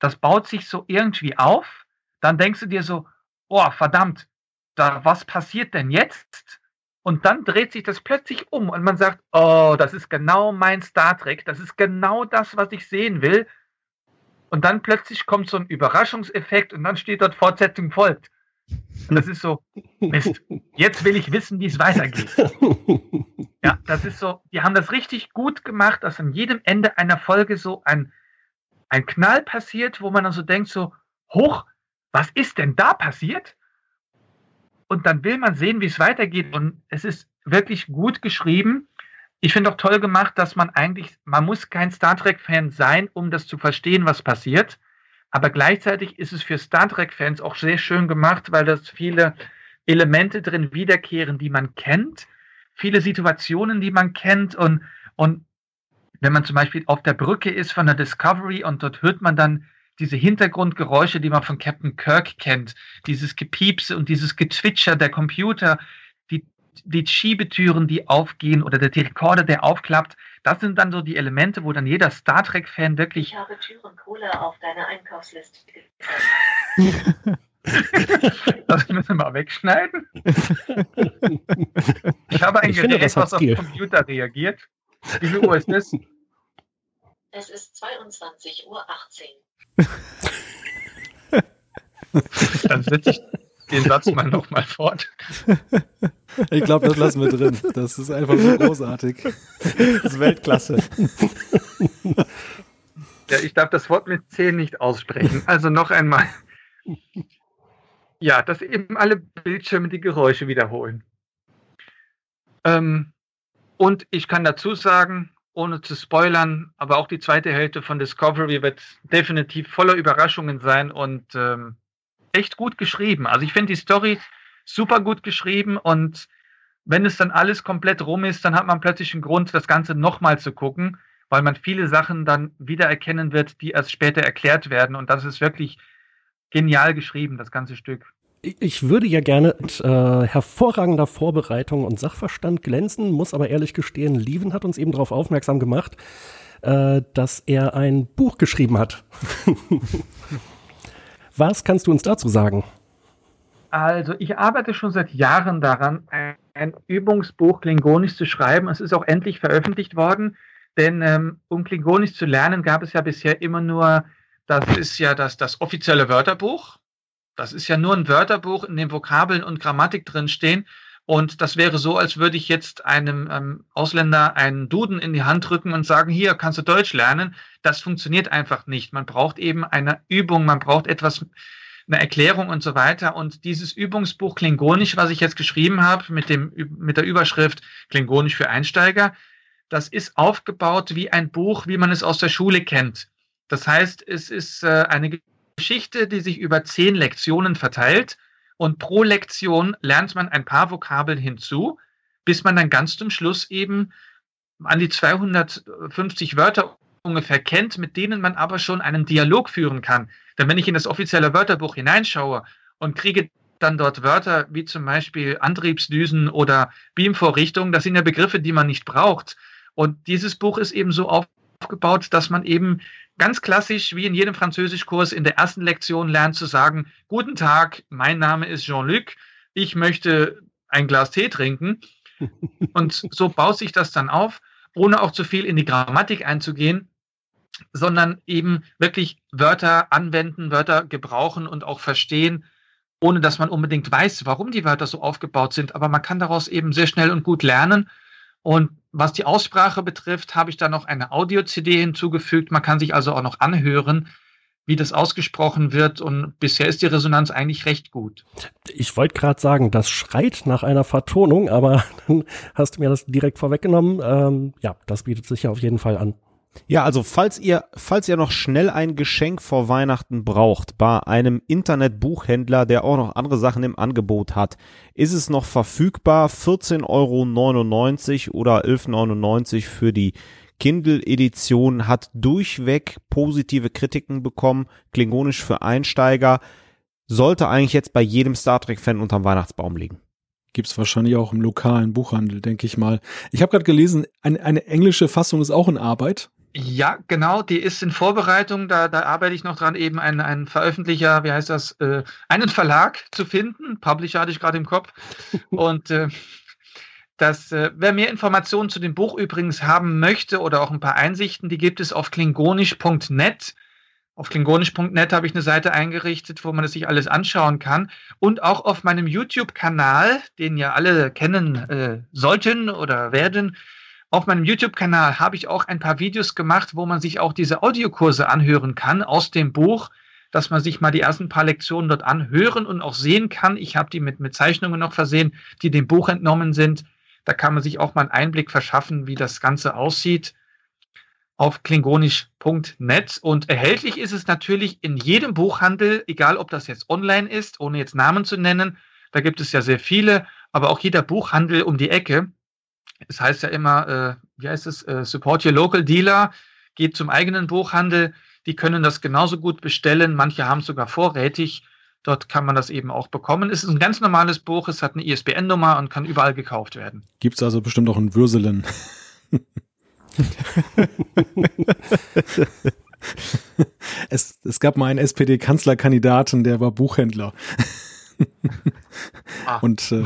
das baut sich so irgendwie auf, dann denkst du dir so, oh, verdammt, da, was passiert denn jetzt? Und dann dreht sich das plötzlich um und man sagt, oh, das ist genau mein Star Trek, das ist genau das, was ich sehen will. Und dann plötzlich kommt so ein Überraschungseffekt und dann steht dort Fortsetzung folgt. Und das ist so, Mist, jetzt will ich wissen, wie es weitergeht. Ja, das ist so, die haben das richtig gut gemacht, dass an jedem Ende einer Folge so ein ein Knall passiert, wo man dann so denkt, so, hoch, was ist denn da passiert? Und dann will man sehen, wie es weitergeht. Und es ist wirklich gut geschrieben. Ich finde auch toll gemacht, dass man eigentlich, man muss kein Star Trek-Fan sein, um das zu verstehen, was passiert. Aber gleichzeitig ist es für Star Trek-Fans auch sehr schön gemacht, weil das viele Elemente drin wiederkehren, die man kennt, viele Situationen, die man kennt und, und wenn man zum Beispiel auf der Brücke ist von der Discovery und dort hört man dann diese Hintergrundgeräusche, die man von Captain Kirk kennt, dieses Gepiepse und dieses Gezwitscher der Computer, die, die Schiebetüren, die aufgehen oder der Rekorder, der aufklappt, das sind dann so die Elemente, wo dann jeder Star Trek-Fan wirklich. Ich habe Türen Cola auf deine Einkaufsliste <laughs> Das müssen wir mal wegschneiden. Ich habe ein Ich Gerät, finde, was auf den Computer reagiert. Wie viel Uhr ist das? Es ist 22.18 Uhr. Dann setze ich den Satz mal nochmal fort. <laughs> Ich glaube, das lassen wir drin. Das ist einfach so großartig. Das ist Weltklasse. Ja, ich darf das Wort mit 10 nicht aussprechen. Also noch einmal. Ja, dass eben alle Bildschirme die Geräusche wiederholen. Ähm, und ich kann dazu sagen, ohne zu spoilern, aber auch die zweite Hälfte von Discovery wird definitiv voller Überraschungen sein und ähm, echt gut geschrieben. Also ich finde die Story super gut geschrieben und wenn es dann alles komplett rum ist, dann hat man plötzlich einen Grund, das Ganze nochmal zu gucken, weil man viele Sachen dann wiedererkennen wird, die erst später erklärt werden. Und das ist wirklich genial geschrieben, das ganze Stück. Ich- würde ja gerne mit äh, hervorragender Vorbereitung und Sachverstand glänzen, muss aber ehrlich gestehen, Lieven hat uns eben darauf aufmerksam gemacht, äh, dass er ein Buch geschrieben hat. <laughs> Was kannst du uns dazu sagen? Also, ich arbeite schon seit Jahren daran, ein, Übungsbuch Klingonisch zu schreiben. Es ist auch endlich veröffentlicht worden, denn ähm, um Klingonisch zu lernen, gab es ja bisher immer nur, das ist ja das, das offizielle Wörterbuch. Das ist ja nur ein Wörterbuch, in dem Vokabeln und Grammatik drinstehen. Und das wäre so, als würde ich jetzt einem ähm, Ausländer einen Duden in die Hand drücken und sagen, hier kannst du Deutsch lernen. Das funktioniert einfach nicht. Man braucht eben eine Übung, man braucht etwas, eine Erklärung und so weiter. Und dieses Übungsbuch Klingonisch, was ich jetzt geschrieben habe, mit, dem, mit der Überschrift Klingonisch für Einsteiger, das ist aufgebaut wie ein Buch, wie man es aus der Schule kennt. Das heißt, es ist äh, eine Geschichte, die sich über zehn Lektionen verteilt. Und pro Lektion lernt man ein paar Vokabeln hinzu, bis man dann ganz zum Schluss eben an die 250 Wörter ungefähr kennt, mit denen man aber schon einen Dialog führen kann. Denn wenn ich in das offizielle Wörterbuch hineinschaue und kriege dann dort Wörter wie zum Beispiel Antriebsdüsen oder Beamvorrichtung, das sind ja Begriffe, die man nicht braucht. Und dieses Buch ist eben so aufgebaut, dass man eben ganz klassisch wie in jedem Französischkurs in der ersten Lektion lernt zu sagen, guten Tag, mein Name ist Jean-Luc, ich möchte ein Glas Tee trinken. <laughs> Und so baut sich das dann auf, ohne auch zu viel in die Grammatik einzugehen, sondern eben wirklich Wörter anwenden, Wörter gebrauchen und auch verstehen, ohne dass man unbedingt weiß, warum die Wörter so aufgebaut sind. Aber man kann daraus eben sehr schnell und gut lernen. Und was die Aussprache betrifft, habe ich da noch eine Audio-CD hinzugefügt. Man kann sich also auch noch anhören, wie das ausgesprochen wird. Und bisher ist die Resonanz eigentlich recht gut. Ich wollte gerade sagen, das schreit nach einer Vertonung, aber <laughs> dann hast du mir das direkt vorweggenommen. Ähm, ja, das bietet sich ja auf jeden Fall an. Ja, also falls ihr, falls ihr noch schnell ein Geschenk vor Weihnachten braucht, bei einem Internetbuchhändler, der auch noch andere Sachen im Angebot hat, ist es noch verfügbar. 14,99 Euro oder 11,99 Euro für die Kindle-Edition, hat durchweg positive Kritiken bekommen, klingonisch für Einsteiger, sollte eigentlich jetzt bei jedem Star Trek-Fan unterm Weihnachtsbaum liegen. Gibt's wahrscheinlich auch im lokalen Buchhandel, denke ich mal. Ich habe gerade gelesen, eine, eine englische Fassung ist auch in Arbeit. Ja, genau, die ist in Vorbereitung. Da, da arbeite ich noch dran, eben einen, einen Veröffentlicher, wie heißt das, äh, einen Verlag zu finden. Publisher hatte ich gerade im Kopf. <laughs> Und äh, das, äh, wer mehr Informationen zu dem Buch übrigens haben möchte oder auch ein paar Einsichten, die gibt es auf klingonisch.net. Auf klingonisch.net habe ich eine Seite eingerichtet, wo man es sich alles anschauen kann. Und auch auf meinem YouTube-Kanal, den ja alle kennen äh, sollten oder werden, auf meinem YouTube-Kanal habe ich auch ein paar Videos gemacht, wo man sich auch diese Audiokurse anhören kann aus dem Buch, dass man sich mal die ersten paar Lektionen dort anhören und auch sehen kann. Ich habe die mit, mit Zeichnungen noch versehen, die dem Buch entnommen sind. Da kann man sich auch mal einen Einblick verschaffen, wie das Ganze aussieht auf klingonisch.net. Und erhältlich ist es natürlich in jedem Buchhandel, egal ob das jetzt online ist, ohne jetzt Namen zu nennen. Da gibt es ja sehr viele, aber auch jeder Buchhandel um die Ecke. Es heißt ja immer, äh, wie heißt es, äh, support your local dealer, geht zum eigenen Buchhandel. Die können das genauso gut bestellen. Manche haben es sogar vorrätig. Dort kann man das eben auch bekommen. Es ist ein ganz normales Buch. Es hat eine ISBN-Nummer und kann überall gekauft werden. Gibt's also bestimmt auch in Würselen. <laughs> es, es gab mal einen SPD-Kanzlerkandidaten, der war Buchhändler. ah. Und äh,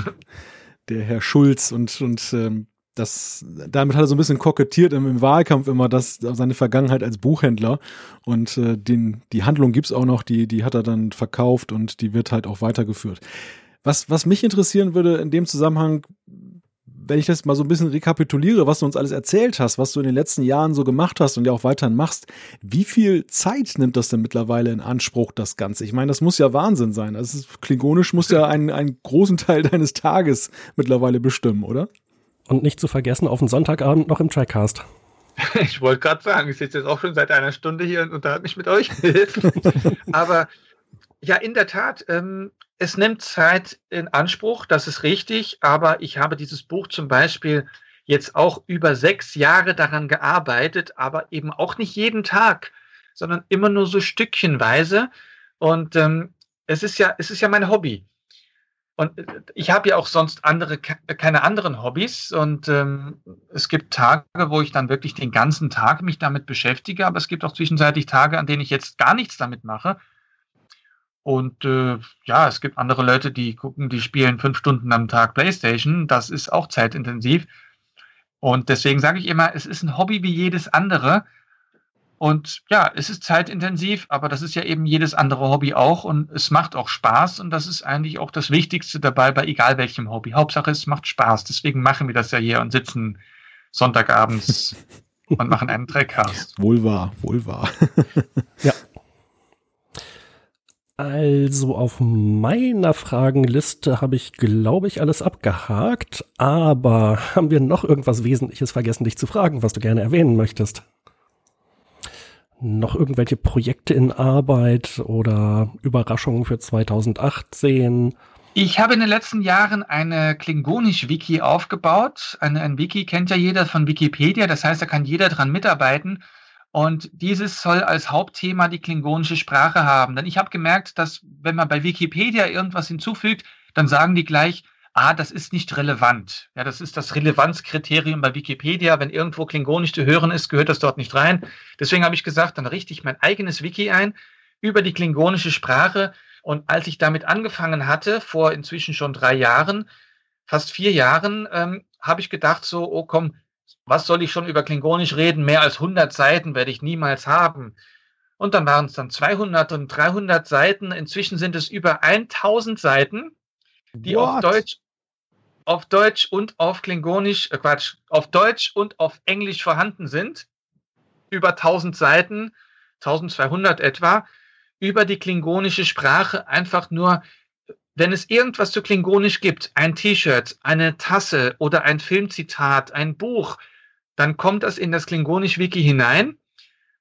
der Herr Schulz und, und ähm, das, damit hat er so ein bisschen kokettiert im, im Wahlkampf immer, dass seine Vergangenheit als Buchhändler und äh, den, die Handlung gibt's auch noch, die, die hat er dann verkauft und die wird halt auch weitergeführt. Was, was mich interessieren würde in dem Zusammenhang, wenn ich das mal so ein bisschen rekapituliere, was du uns alles erzählt hast, was du in den letzten Jahren so gemacht hast und ja auch weiterhin machst, wie viel Zeit nimmt das denn mittlerweile in Anspruch, das Ganze? Ich meine, das muss ja Wahnsinn sein. Also Klingonisch muss ja einen, einen großen Teil deines Tages mittlerweile bestimmen, oder? Und nicht zu vergessen, auf den Sonntagabend noch im Trackcast. <laughs> Ich wollte gerade sagen, ich sitze jetzt auch schon seit einer Stunde hier und unterhalte mich mit euch. <laughs> Aber ja, in der Tat, ähm, es nimmt Zeit in Anspruch, das ist richtig, aber ich habe dieses Buch zum Beispiel jetzt auch über sechs Jahre daran gearbeitet, aber eben auch nicht jeden Tag, sondern immer nur so stückchenweise. Und ähm, es ist ja, es ist ja mein Hobby. Und äh, ich habe ja auch sonst andere, keine anderen Hobbys. Und ähm, es gibt Tage, wo ich dann wirklich den ganzen Tag mich damit beschäftige, aber es gibt auch zwischenzeitlich Tage, an denen ich jetzt gar nichts damit mache. Und äh, ja, es gibt andere Leute, die gucken, die spielen fünf Stunden am Tag Playstation. Das ist auch zeitintensiv. Und deswegen sage ich immer, es ist ein Hobby wie jedes andere. Und ja, es ist zeitintensiv, aber das ist ja eben jedes andere Hobby auch und es macht auch Spaß und das ist eigentlich auch das Wichtigste dabei bei egal welchem Hobby. Hauptsache es macht Spaß. Deswegen machen wir das ja hier und sitzen Sonntagabends <laughs> und machen einen Trackcast. Wohl wahr, wohl wahr. <laughs> ja. Also auf meiner Fragenliste habe ich, glaube ich, alles abgehakt. Aber haben wir noch irgendwas Wesentliches vergessen, dich zu fragen, was du gerne erwähnen möchtest? Noch irgendwelche Projekte in Arbeit oder Überraschungen für 2018? Ich habe in den letzten Jahren eine Klingonisch-Wiki aufgebaut. Eine, ein Wiki kennt ja jeder von Wikipedia, das heißt, da kann jeder dran mitarbeiten. Und dieses soll als Hauptthema die klingonische Sprache haben. Denn ich habe gemerkt, dass wenn man bei Wikipedia irgendwas hinzufügt, dann sagen die gleich, ah, das ist nicht relevant. Ja, das ist das Relevanzkriterium bei Wikipedia. Wenn irgendwo Klingonisch zu hören ist, gehört das dort nicht rein. Deswegen habe ich gesagt, dann richte ich mein eigenes Wiki ein über die klingonische Sprache. Und als ich damit angefangen hatte, vor inzwischen schon drei Jahren, fast vier Jahren, ähm, habe ich gedacht so, oh komm, was soll ich schon über Klingonisch reden? Mehr als 100 Seiten werde ich niemals haben. Und dann waren es dann 200 und 300 Seiten. Inzwischen sind es über 1000 Seiten, die auf Deutsch, auf Deutsch und auf Klingonisch, äh Quatsch, auf Deutsch und auf Englisch vorhanden sind. Über 1000 Seiten, 1200 etwa, über die klingonische Sprache einfach nur wenn es irgendwas zu Klingonisch gibt, ein T-Shirt, eine Tasse oder ein Filmzitat, ein Buch, dann kommt das in das Klingonisch-Wiki hinein.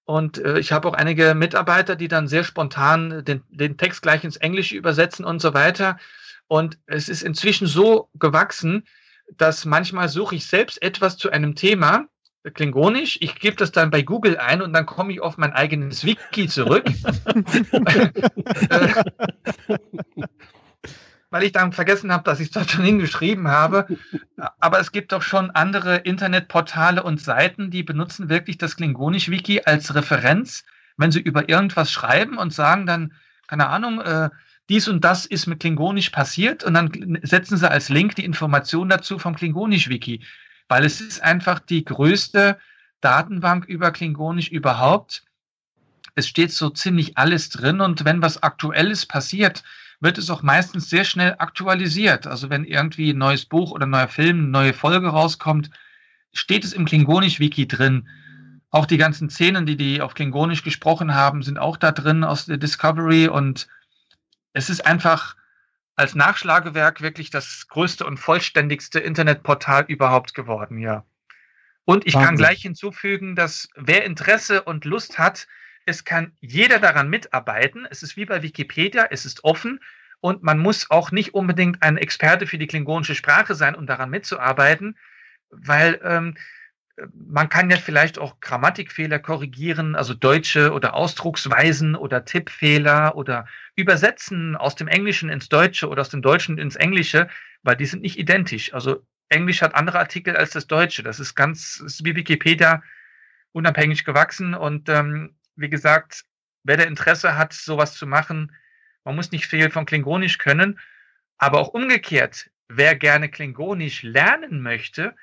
Und äh, ich habe auch einige Mitarbeiter, die dann sehr spontan den, den Text gleich ins Englische übersetzen und so weiter. Und es ist inzwischen so gewachsen, dass manchmal suche ich selbst etwas zu einem Thema, Klingonisch, ich gebe das dann bei Google ein und dann komme ich auf mein eigenes Wiki zurück. <laughs> Weil ich dann vergessen habe, dass ich es dort schon hingeschrieben habe. Aber es gibt doch schon andere Internetportale und Seiten, die benutzen wirklich das Klingonisch-Wiki als Referenz, wenn sie über irgendwas schreiben und sagen dann, keine Ahnung, äh, dies und das ist mit Klingonisch passiert und dann setzen sie als Link die Information dazu vom Klingonisch-Wiki, weil es ist einfach die größte Datenbank über Klingonisch überhaupt. Es steht so ziemlich alles drin und wenn was Aktuelles passiert, wird es auch meistens sehr schnell aktualisiert. Also wenn irgendwie ein neues Buch oder ein neuer Film, eine neue Folge rauskommt, steht es im Klingonisch-Wiki drin. Auch die ganzen Szenen, die die auf Klingonisch gesprochen haben, sind auch da drin aus der Discovery und es ist einfach als Nachschlagewerk wirklich das größte und vollständigste Internetportal überhaupt geworden, ja. Und ich Wahnsinn. kann gleich hinzufügen, dass wer Interesse und Lust hat, es kann jeder daran mitarbeiten. Es ist wie bei Wikipedia, es ist offen und man muss auch nicht unbedingt ein Experte für die klingonische Sprache sein, um daran mitzuarbeiten, weil ähm, man kann ja vielleicht auch Grammatikfehler korrigieren, also deutsche oder Ausdrucksweisen oder Tippfehler oder übersetzen aus dem Englischen ins Deutsche oder aus dem Deutschen ins Englische, weil die sind nicht identisch. Also Englisch hat andere Artikel als das Deutsche. Das ist ganz, ist wie Wikipedia unabhängig gewachsen und ähm, wie gesagt, wer der Interesse hat, sowas zu machen, man muss nicht viel von Klingonisch können, aber auch umgekehrt, wer gerne Klingonisch lernen möchte,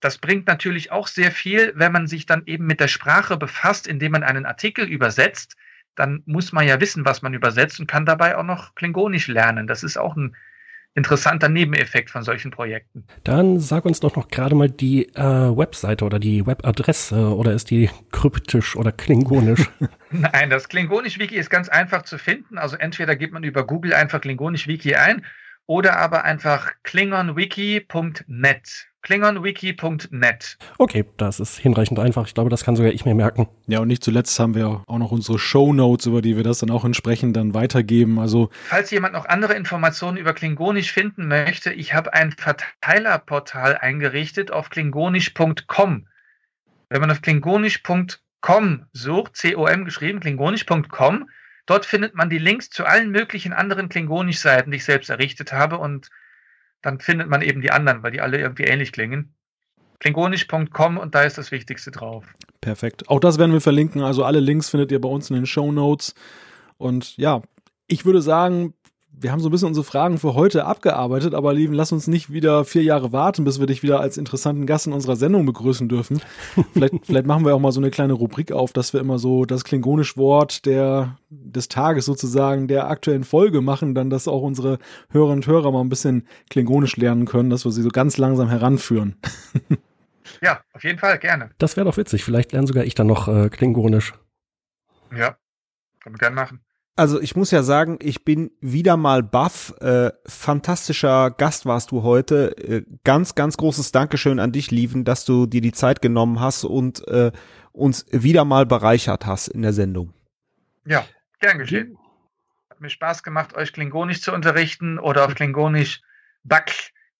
das bringt natürlich auch sehr viel, wenn man sich dann eben mit der Sprache befasst, indem man einen Artikel übersetzt. Dann muss man ja wissen, was man übersetzt und kann dabei auch noch Klingonisch lernen. Das ist auch ein interessanter Nebeneffekt von solchen Projekten. Dann sag uns doch noch gerade mal die äh, Webseite oder die Webadresse oder ist die kryptisch oder klingonisch? <laughs> <laughs> Nein, das Klingonisch-Wiki ist ganz einfach zu finden. Also entweder gibt man über Google einfach Klingonisch-Wiki ein oder aber einfach klingonwiki.net. klingonwiki.net. Okay, das ist hinreichend einfach. Ich glaube, das kann sogar ich mir merken. Ja, und nicht zuletzt haben wir auch noch unsere Show Notes, über die wir das dann auch entsprechend dann weitergeben. Also Falls jemand noch andere Informationen über Klingonisch finden möchte, ich habe ein Verteilerportal eingerichtet auf klingonisch.com. Wenn man auf klingonisch.com sucht, C-O-M geschrieben, klingonisch.com, dort findet man die Links zu allen möglichen anderen Klingonisch-Seiten, die ich selbst errichtet habe und dann findet man eben die anderen, weil die alle irgendwie ähnlich klingen. Klingonisch.com und da ist das Wichtigste drauf. perfekt. Auch das werden wir verlinken. Also alle Links findet ihr bei uns in den Show Notes. Und ja, ich würde sagen, wir haben so ein bisschen unsere Fragen für heute abgearbeitet, aber lieben, lass uns nicht wieder vier Jahre warten, bis wir dich wieder als interessanten Gast in unserer Sendung begrüßen dürfen. <laughs> vielleicht, vielleicht machen wir auch mal so eine kleine Rubrik auf, dass wir immer so das klingonisch Wort der, des Tages sozusagen der aktuellen Folge machen, dann, dass auch unsere Hörerinnen und Hörer mal ein bisschen klingonisch lernen können, dass wir sie so ganz langsam heranführen. <laughs> Ja, auf jeden Fall, gerne. Das wäre doch witzig. Vielleicht lerne sogar ich dann noch äh, klingonisch. Ja, können wir gerne machen. Also ich muss ja sagen, ich bin wieder mal baff. Äh, fantastischer Gast warst du heute. Äh, ganz, ganz großes Dankeschön an dich, Lieven, dass du dir die Zeit genommen hast und äh, uns wieder mal bereichert hast in der Sendung. Ja, gern geschehen. Hat mir Spaß gemacht, euch Klingonisch zu unterrichten oder auf Klingonisch Bak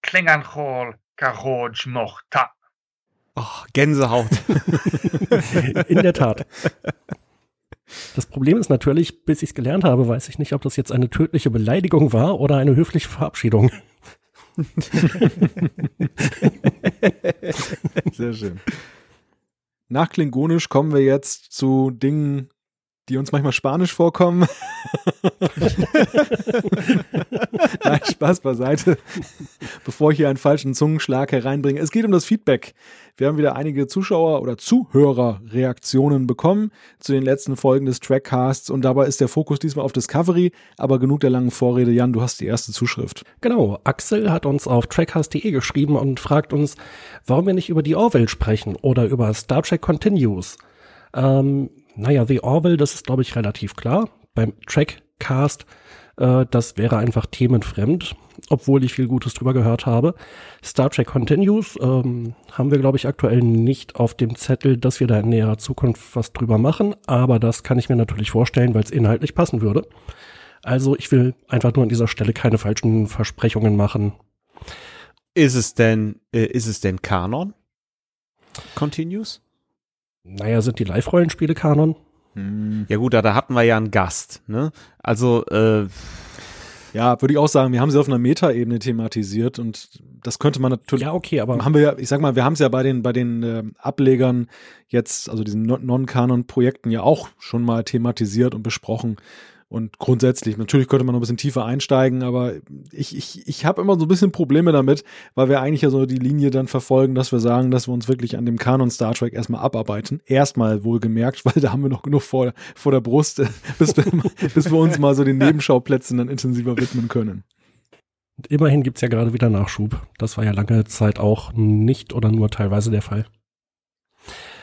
Klinganchol Karoj Mochta. Ach, Gänsehaut. <laughs> In der Tat. Das Problem ist natürlich, bis ich es gelernt habe, weiß ich nicht, ob das jetzt eine tödliche Beleidigung war oder eine höfliche Verabschiedung. <laughs> Sehr schön. Nach Klingonisch kommen wir jetzt zu Dingen, die uns manchmal Spanisch vorkommen. <laughs> Nein, Spaß beiseite. Bevor ich hier einen falschen Zungenschlag hereinbringe. Es geht um das Feedback. Wir haben wieder einige Zuschauer- oder Zuhörerreaktionen bekommen zu den letzten Folgen des Trackcasts und dabei ist der Fokus diesmal auf Discovery, aber genug der langen Vorrede. Jan, du hast die erste Zuschrift. Genau, Axel hat uns auf trackcast.de geschrieben und fragt uns, warum wir nicht über die Orville sprechen oder über Star Trek Continues. Ähm, naja, The Orville, das ist, glaube ich, relativ klar. Beim Trackcast, äh, das wäre einfach themenfremd, obwohl ich viel Gutes drüber gehört habe. Star Trek Continues ähm, haben wir, glaube ich, aktuell nicht auf dem Zettel, dass wir da in näherer Zukunft was drüber machen, aber das kann ich mir natürlich vorstellen, weil es inhaltlich passen würde. Also ich will einfach nur an dieser Stelle keine falschen Versprechungen machen. Ist es denn, äh, ist es denn Kanon? Continues? Naja, sind die Live-Rollenspiele Kanon? Ja gut, da, da hatten wir ja einen Gast, ne? Also, äh, Ja, würde ich auch sagen, wir haben sie auf einer Metaebene thematisiert und das könnte man natürlich. Ja, okay, aber haben wir ja, ich sag mal, wir haben es ja bei den, bei den äh, Ablegern jetzt, also diesen Non- Non-Kanon-Projekten ja auch schon mal thematisiert und besprochen. Und grundsätzlich, natürlich könnte man noch ein bisschen tiefer einsteigen, aber ich, ich, ich habe immer so ein bisschen Probleme damit, weil wir eigentlich ja so die Linie dann verfolgen, dass wir sagen, dass wir uns wirklich an dem Kanon Star Trek erstmal abarbeiten. Erstmal wohlgemerkt, <laughs> weil da haben wir noch genug vor, vor der Brust, <laughs> bis wir, <laughs> bis wir uns mal so den Nebenschauplätzen dann intensiver widmen können. immerhin gibt's ja gerade wieder Nachschub. Das war ja lange Zeit auch nicht oder nur teilweise der Fall.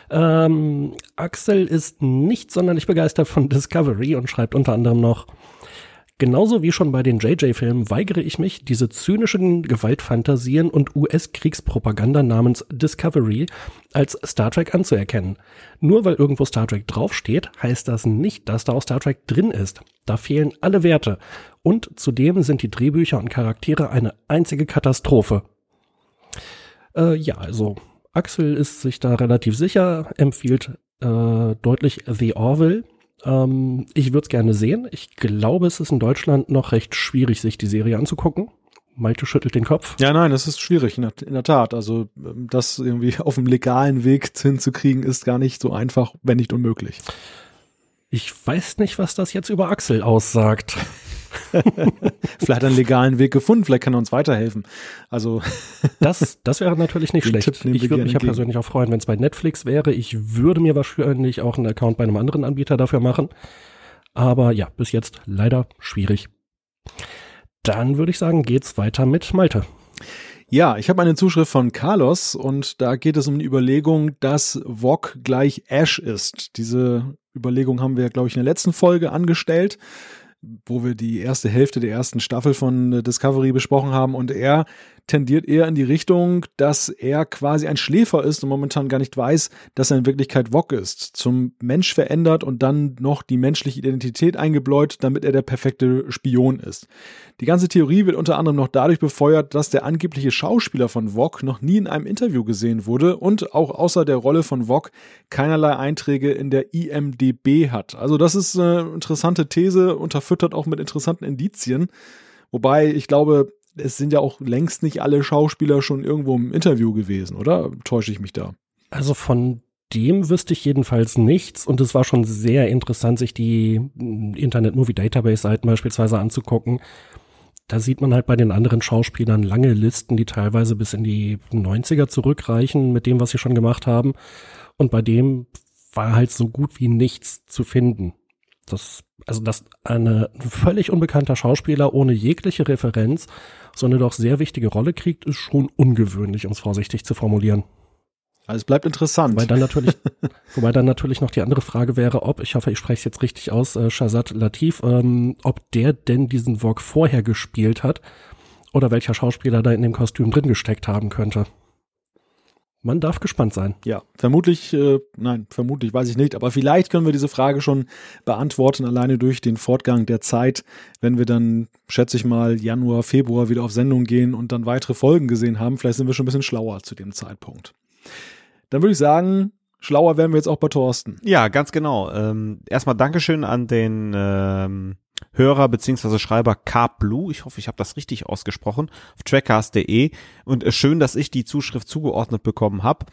Ähm, Axel ist nicht sonderlich begeistert von Discovery und schreibt unter anderem noch, Genauso wie schon bei den JJ-Filmen weigere ich mich, diese zynischen Gewaltfantasien und US-Kriegspropaganda namens Discovery als Star Trek anzuerkennen. Nur weil irgendwo Star Trek draufsteht, heißt das nicht, dass da auch Star Trek drin ist. Da fehlen alle Werte. Und zudem sind die Drehbücher und Charaktere eine einzige Katastrophe. Äh, ja, also Axel ist sich da relativ sicher, empfiehlt äh, deutlich The Orville. Ähm, ich würde es gerne sehen. Ich glaube, es ist in Deutschland noch recht schwierig, sich die Serie anzugucken. Malte schüttelt den Kopf. Ja, nein, es ist schwierig, in der, in der Tat. Also ähm, das irgendwie <laughs> auf dem legalen Weg hinzukriegen, ist gar nicht so einfach, wenn nicht unmöglich. Ich weiß nicht, was das jetzt über Axel aussagt. <laughs> vielleicht hat er einen legalen Weg gefunden, vielleicht kann er uns weiterhelfen. Also <laughs> das, das wäre natürlich nicht schlecht. Ich würde mich ja persönlich auch freuen, wenn es bei Netflix wäre. Ich würde mir wahrscheinlich auch einen Account bei einem anderen Anbieter dafür machen. Aber ja, bis jetzt leider schwierig. Dann würde ich sagen, geht's weiter mit Malte. Ja, ich habe eine Zuschrift von Carlos und da geht es um die Überlegung, dass VOG gleich Ash ist. Diese Überlegung haben wir, glaube ich, in der letzten Folge angestellt, wo wir die erste Hälfte der ersten Staffel von äh, Discovery besprochen haben. Und er tendiert eher in die Richtung, dass er quasi ein Schläfer ist und momentan gar nicht weiß, dass er in Wirklichkeit Wok ist. Zum Mensch verändert und dann noch die menschliche Identität eingebläut, damit er der perfekte Spion ist. Die ganze Theorie wird unter anderem noch dadurch befeuert, dass der angebliche Schauspieler von Wok noch nie in einem Interview gesehen wurde und auch außer der Rolle von Wok keinerlei Einträge in der IMDB hat. Also das ist eine interessante These, unterfüttert auch mit interessanten Indizien. Wobei ich glaube, es sind ja auch längst nicht alle Schauspieler schon irgendwo im Interview gewesen, oder? Täusche ich mich da? Also von dem wüsste ich jedenfalls nichts und es war schon sehr interessant, sich die mm, Internet Movie Database Seiten beispielsweise anzugucken. Da sieht man halt bei den anderen Schauspielern lange Listen, die teilweise bis in die 90er zurückreichen mit dem, was sie schon gemacht haben. Und bei dem war halt so gut wie nichts zu finden. Das, also, dass eine völlig unbekannter Schauspieler ohne jegliche Referenz so eine doch sehr wichtige Rolle kriegt, ist schon ungewöhnlich, um es vorsichtig zu formulieren. Also es bleibt interessant. Wobei dann natürlich, <laughs> wobei dann natürlich noch die andere Frage wäre, ob, ich hoffe, ich spreche es jetzt richtig aus, äh, Shazad Latif, ähm, ob der denn diesen Vogue vorher gespielt hat oder welcher Schauspieler da in dem Kostüm drin gesteckt haben könnte. Man darf gespannt sein. Ja, vermutlich, äh, nein, vermutlich weiß ich nicht, aber vielleicht können wir diese Frage schon beantworten, alleine durch den Fortgang der Zeit, wenn wir dann, schätze ich mal, Januar, Februar wieder auf Sendung gehen und dann weitere Folgen gesehen haben. Vielleicht sind wir schon ein bisschen schlauer zu dem Zeitpunkt. Dann würde ich sagen, schlauer werden wir jetzt auch bei Thorsten. Ja, ganz genau. Ähm, erstmal Dankeschön an den ähm, Hörer beziehungsweise Schreiber Carp Blue. Ich hoffe, ich habe das richtig ausgesprochen. Auf trackcast.de. Und äh, schön, dass ich die Zuschrift zugeordnet bekommen habe.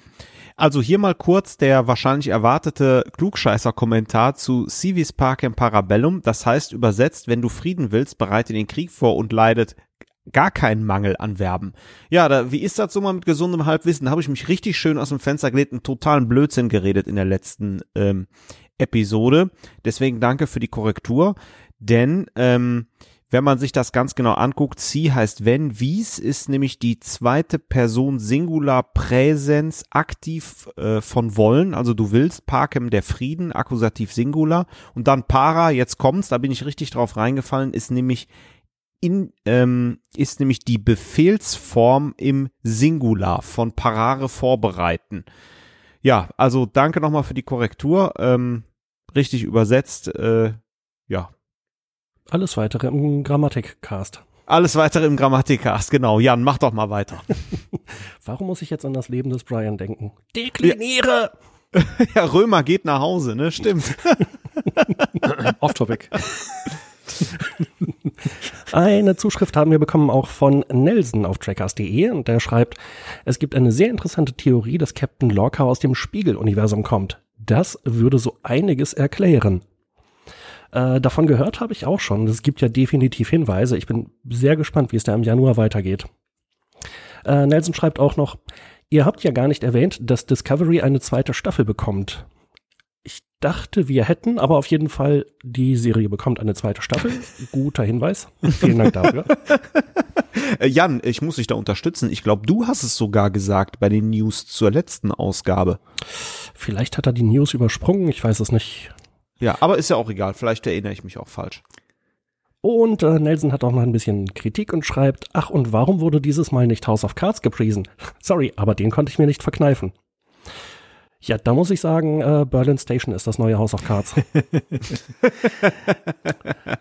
Also hier mal kurz der wahrscheinlich erwartete Klugscheißer-Kommentar zu Civis Parkem Parabellum. Das heißt übersetzt, wenn du Frieden willst, bereite den Krieg vor und leidet gar keinen Mangel an Verben. Ja, da, wie ist das so mal mit gesundem Halbwissen? Habe ich mich richtig schön aus dem Fenster gelegt und totalen Blödsinn geredet in der letzten ähm, Episode. Deswegen danke für die Korrektur. Denn ähm, wenn man sich das ganz genau anguckt, sie heißt wenn, wies ist nämlich die zweite Person Singular Präsens aktiv äh, von wollen, also du willst, Parkem der Frieden, Akkusativ Singular und dann Para, jetzt kommt's, da bin ich richtig drauf reingefallen, ist nämlich in, ähm, ist nämlich die Befehlsform im Singular von Parare vorbereiten. Ja, also danke nochmal für die Korrektur. Ähm, richtig übersetzt, äh, ja. Alles weitere im Grammatikcast. Alles weitere im Grammatikcast, genau. Jan, mach doch mal weiter. <laughs> Warum muss ich jetzt an das Leben des Brian denken? Dekliniere! ja, <laughs> Römer geht nach Hause, ne? Stimmt. <laughs> Off-Topic. Eine Zuschrift haben wir bekommen auch von Nelson auf trackers.de und der schreibt, es gibt eine sehr interessante Theorie, dass Captain Lorca aus dem Spiegeluniversum kommt. Das würde so einiges erklären. Äh, davon gehört habe ich auch schon. Es gibt ja definitiv Hinweise. Ich bin sehr gespannt, wie es da im Januar weitergeht. Äh, Nelson schreibt auch noch, ihr habt ja gar nicht erwähnt, dass Discovery eine zweite Staffel bekommt. Ich dachte, wir hätten, aber auf jeden Fall, die Serie bekommt eine zweite Staffel. Guter Hinweis. Vielen Dank dafür. <laughs> Äh, Jan, ich muss dich da unterstützen. Ich glaube, du hast es sogar gesagt bei den News zur letzten Ausgabe. Vielleicht hat er die News übersprungen, ich weiß es nicht. Ja, aber ist ja auch egal. Vielleicht erinnere ich mich auch falsch. Und äh, Nelson hat auch noch ein bisschen Kritik und schreibt, ach und warum wurde dieses Mal nicht House of Cards gepriesen? <laughs> Sorry, aber den konnte ich mir nicht verkneifen. Ja, da muss ich sagen, äh, Berlin Station ist das neue House of Cards. <laughs>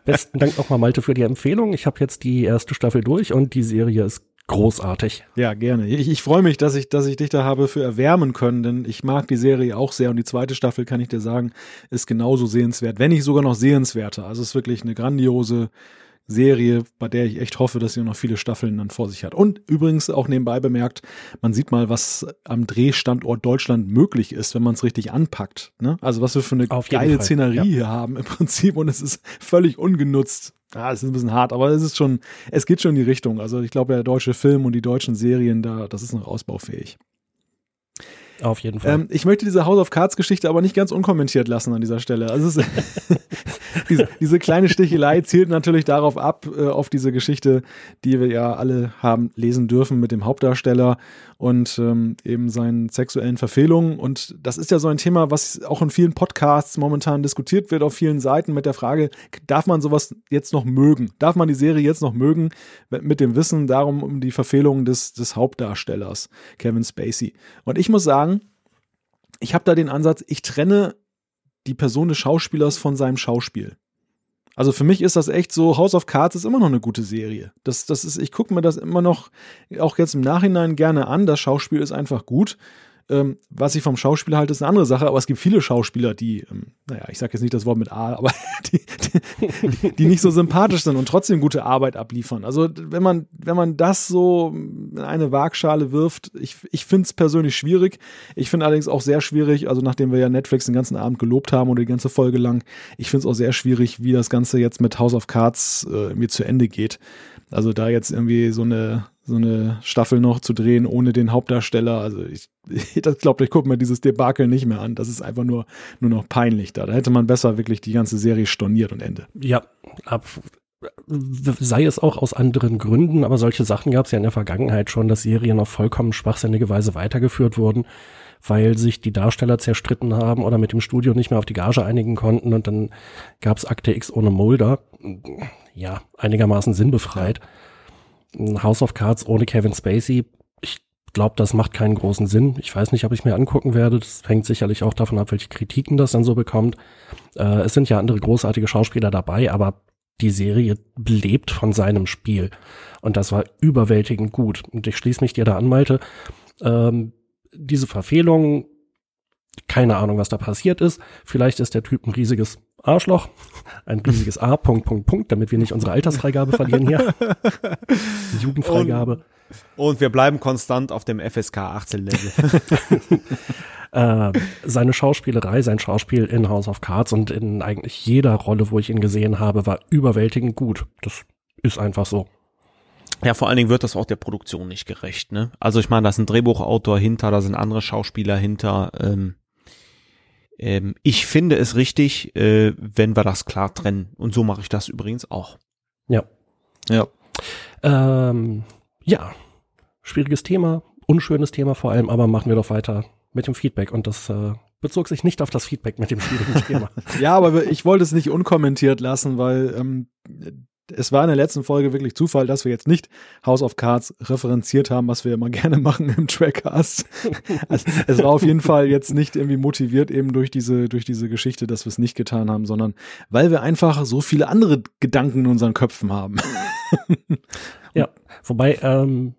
Besten Dank nochmal, Malte, für die Empfehlung. Ich habe jetzt die erste Staffel durch und die Serie ist großartig. Ja, gerne. Ich, ich freue mich, dass ich, dass ich dich da habe für erwärmen können, denn ich mag die Serie auch sehr und die zweite Staffel, kann ich dir sagen, ist genauso sehenswert, wenn nicht sogar noch sehenswerter. Also es ist wirklich eine grandiose Serie, bei der ich echt hoffe, dass sie noch viele Staffeln dann vor sich hat. Und übrigens auch nebenbei bemerkt, man sieht mal, was am Drehstandort Deutschland möglich ist, wenn man es richtig anpackt. Ne? Also was wir für eine geile Fall. Szenerie ja. hier haben im <laughs> Prinzip und es ist völlig ungenutzt. Ja, es ist ein bisschen hart, aber es ist schon, es geht schon in die Richtung. Also ich glaube, der deutsche Film und die deutschen Serien, da, das ist noch ausbaufähig. Auf jeden Fall. Ähm, ich möchte diese House of Cards Geschichte aber nicht ganz unkommentiert lassen an dieser Stelle. Also es, <laughs> diese, diese, kleine Stichelei zielt natürlich darauf ab, äh, auf diese Geschichte, die wir ja alle haben lesen dürfen mit dem Hauptdarsteller und ähm, eben seinen sexuellen Verfehlungen. Und das ist ja so ein Thema, was auch in vielen Podcasts momentan diskutiert wird, auf vielen Seiten mit der Frage, darf man sowas jetzt noch mögen? Darf man die Serie jetzt noch mögen mit dem Wissen darum um die Verfehlungen des, des Hauptdarstellers, Kevin Spacey? Und ich muss sagen, ich habe da den Ansatz, ich trenne die Person des Schauspielers von seinem Schauspiel. Also für mich ist das echt so, House of Cards ist immer noch eine gute Serie. Das, das ist, ich gucke mir das immer noch, auch jetzt im Nachhinein gerne an. Das Schauspiel ist einfach gut. Ähm, was ich vom Schauspieler halte, ist eine andere Sache, aber es gibt viele Schauspieler, die, ähm, naja, ich sage jetzt nicht das Wort mit A, <laughs> aber die, die, die, nicht so sympathisch sind und trotzdem gute Arbeit abliefern. Also wenn man, wenn man das so in eine Waagschale wirft, ich, ich finde es persönlich schwierig. Ich finde allerdings auch sehr schwierig, also nachdem wir ja Netflix den ganzen Abend gelobt haben oder die ganze Folge lang, ich finde es auch sehr schwierig, wie das Ganze jetzt mit House of Cards äh, mir zu Ende geht. Also da jetzt irgendwie so eine so eine Staffel noch zu drehen ohne den Hauptdarsteller. Also ich, <laughs> ich glaube, ich gucke mir dieses Debakel nicht mehr an. Das ist einfach nur, nur noch peinlich da. Da hätte man besser wirklich die ganze Serie storniert und Ende. Ja, ab, sei es auch aus anderen Gründen, aber solche Sachen gab es ja in der Vergangenheit schon, dass Serien auf vollkommen schwachsinnige Weise weitergeführt wurden, weil sich die Darsteller zerstritten haben oder mit dem Studio nicht mehr auf die Gage einigen konnten und dann gab es Akte X ohne Mulder. Ja, einigermaßen sinnbefreit. Ja. House of Cards ohne Kevin Spacey, ich glaube, das macht keinen großen Sinn. Ich weiß nicht, ob ich mir angucken werde. Das hängt sicherlich auch davon ab, welche Kritiken das dann so bekommt. Äh, es sind ja andere großartige Schauspieler dabei, aber die Serie lebt von seinem Spiel. Und das war überwältigend gut. Und ich schließe mich dir da an, Malte. Ähm, diese Verfehlung, keine Ahnung, was da passiert ist. Vielleicht ist der Typ ein riesiges Arschloch, ein riesiges A, Punkt, Punkt, Punkt, damit wir nicht unsere Altersfreigabe verlieren hier. <laughs> Jugendfreigabe. Und, und, wir bleiben konstant auf dem FSK 18 Level. <laughs> äh, seine Schauspielerei, sein Schauspiel in House of Cards und in eigentlich jeder Rolle, wo ich ihn gesehen habe, war überwältigend gut. Das ist einfach so. Ja, vor allen Dingen wird das auch der Produktion nicht gerecht, ne? Also ich meine, da ist ein Drehbuchautor hinter, da sind andere Schauspieler hinter. Ähm, ähm, ich finde es richtig, äh, wenn wir das klar trennen. Und so mache ich das übrigens auch. Ja. Ja. Ähm, ja. Schwieriges Thema, unschönes Thema vor allem, aber machen wir doch weiter mit dem Feedback. Und das äh, bezog sich nicht auf das Feedback mit dem schwierigen <laughs> Thema. ja, aber ich wollte es nicht unkommentiert lassen, weil ähm, es war in der letzten Folge wirklich Zufall, dass wir jetzt nicht House of Cards referenziert haben, was wir immer <laughs> gerne machen im Trackcast. Also, es war auf jeden Fall jetzt nicht irgendwie motiviert eben durch diese, durch diese Geschichte, dass wir es nicht getan haben, sondern weil wir einfach so viele andere Gedanken in unseren Köpfen haben. <laughs> ja, wobei, ähm,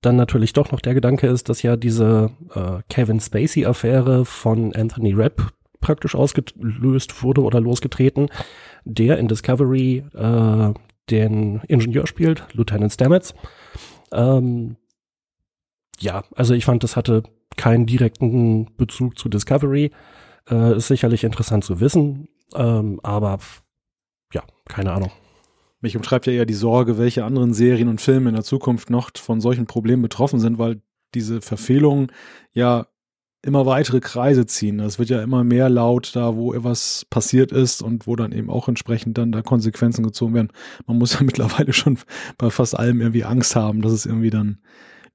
dann natürlich doch noch der Gedanke ist, dass ja diese äh, Kevin Spacey-Affäre von Anthony Rapp praktisch ausgelöst wurde oder losgetreten, der in Discovery äh, den Ingenieur spielt, Lieutenant Stamets. Ähm, ja, also ich fand, das hatte keinen direkten Bezug zu Discovery. Äh, ist sicherlich interessant zu wissen, ähm, aber ja, keine Ahnung. Mich umschreibt ja eher die Sorge, welche anderen Serien und Filme in der Zukunft noch von solchen Problemen betroffen sind, weil diese Verfehlungen ja immer weitere Kreise ziehen. Es wird ja immer mehr laut da, wo etwas passiert ist und wo dann eben auch entsprechend dann da Konsequenzen gezogen werden. Man muss <laughs> ja mittlerweile schon bei fast allem irgendwie Angst haben, dass es irgendwie dann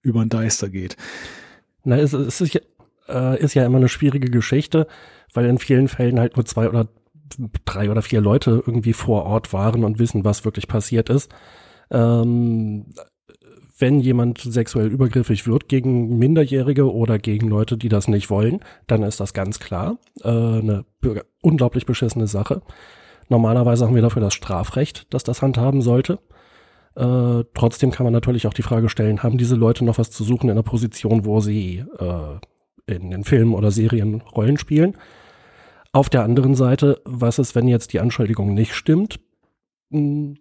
über ein Deister geht. Na, es, es ist, ja, äh, ist ja immer eine schwierige Geschichte, weil in vielen Fällen halt nur zwei oder drei oder vier Leute irgendwie vor Ort waren und wissen, was wirklich passiert ist. Ähm, wenn jemand sexuell übergriffig wird gegen Minderjährige oder gegen Leute, die das nicht wollen, dann ist das ganz klar äh, eine unglaublich beschissene Sache. Normalerweise haben wir dafür das Strafrecht, das das handhaben sollte. Äh, trotzdem kann man natürlich auch die Frage stellen, haben diese Leute noch was zu suchen in einer Position, wo sie äh, in den Filmen oder Serien Rollen spielen? Auf der anderen Seite, was ist, wenn jetzt die Anschuldigung nicht stimmt? Hm,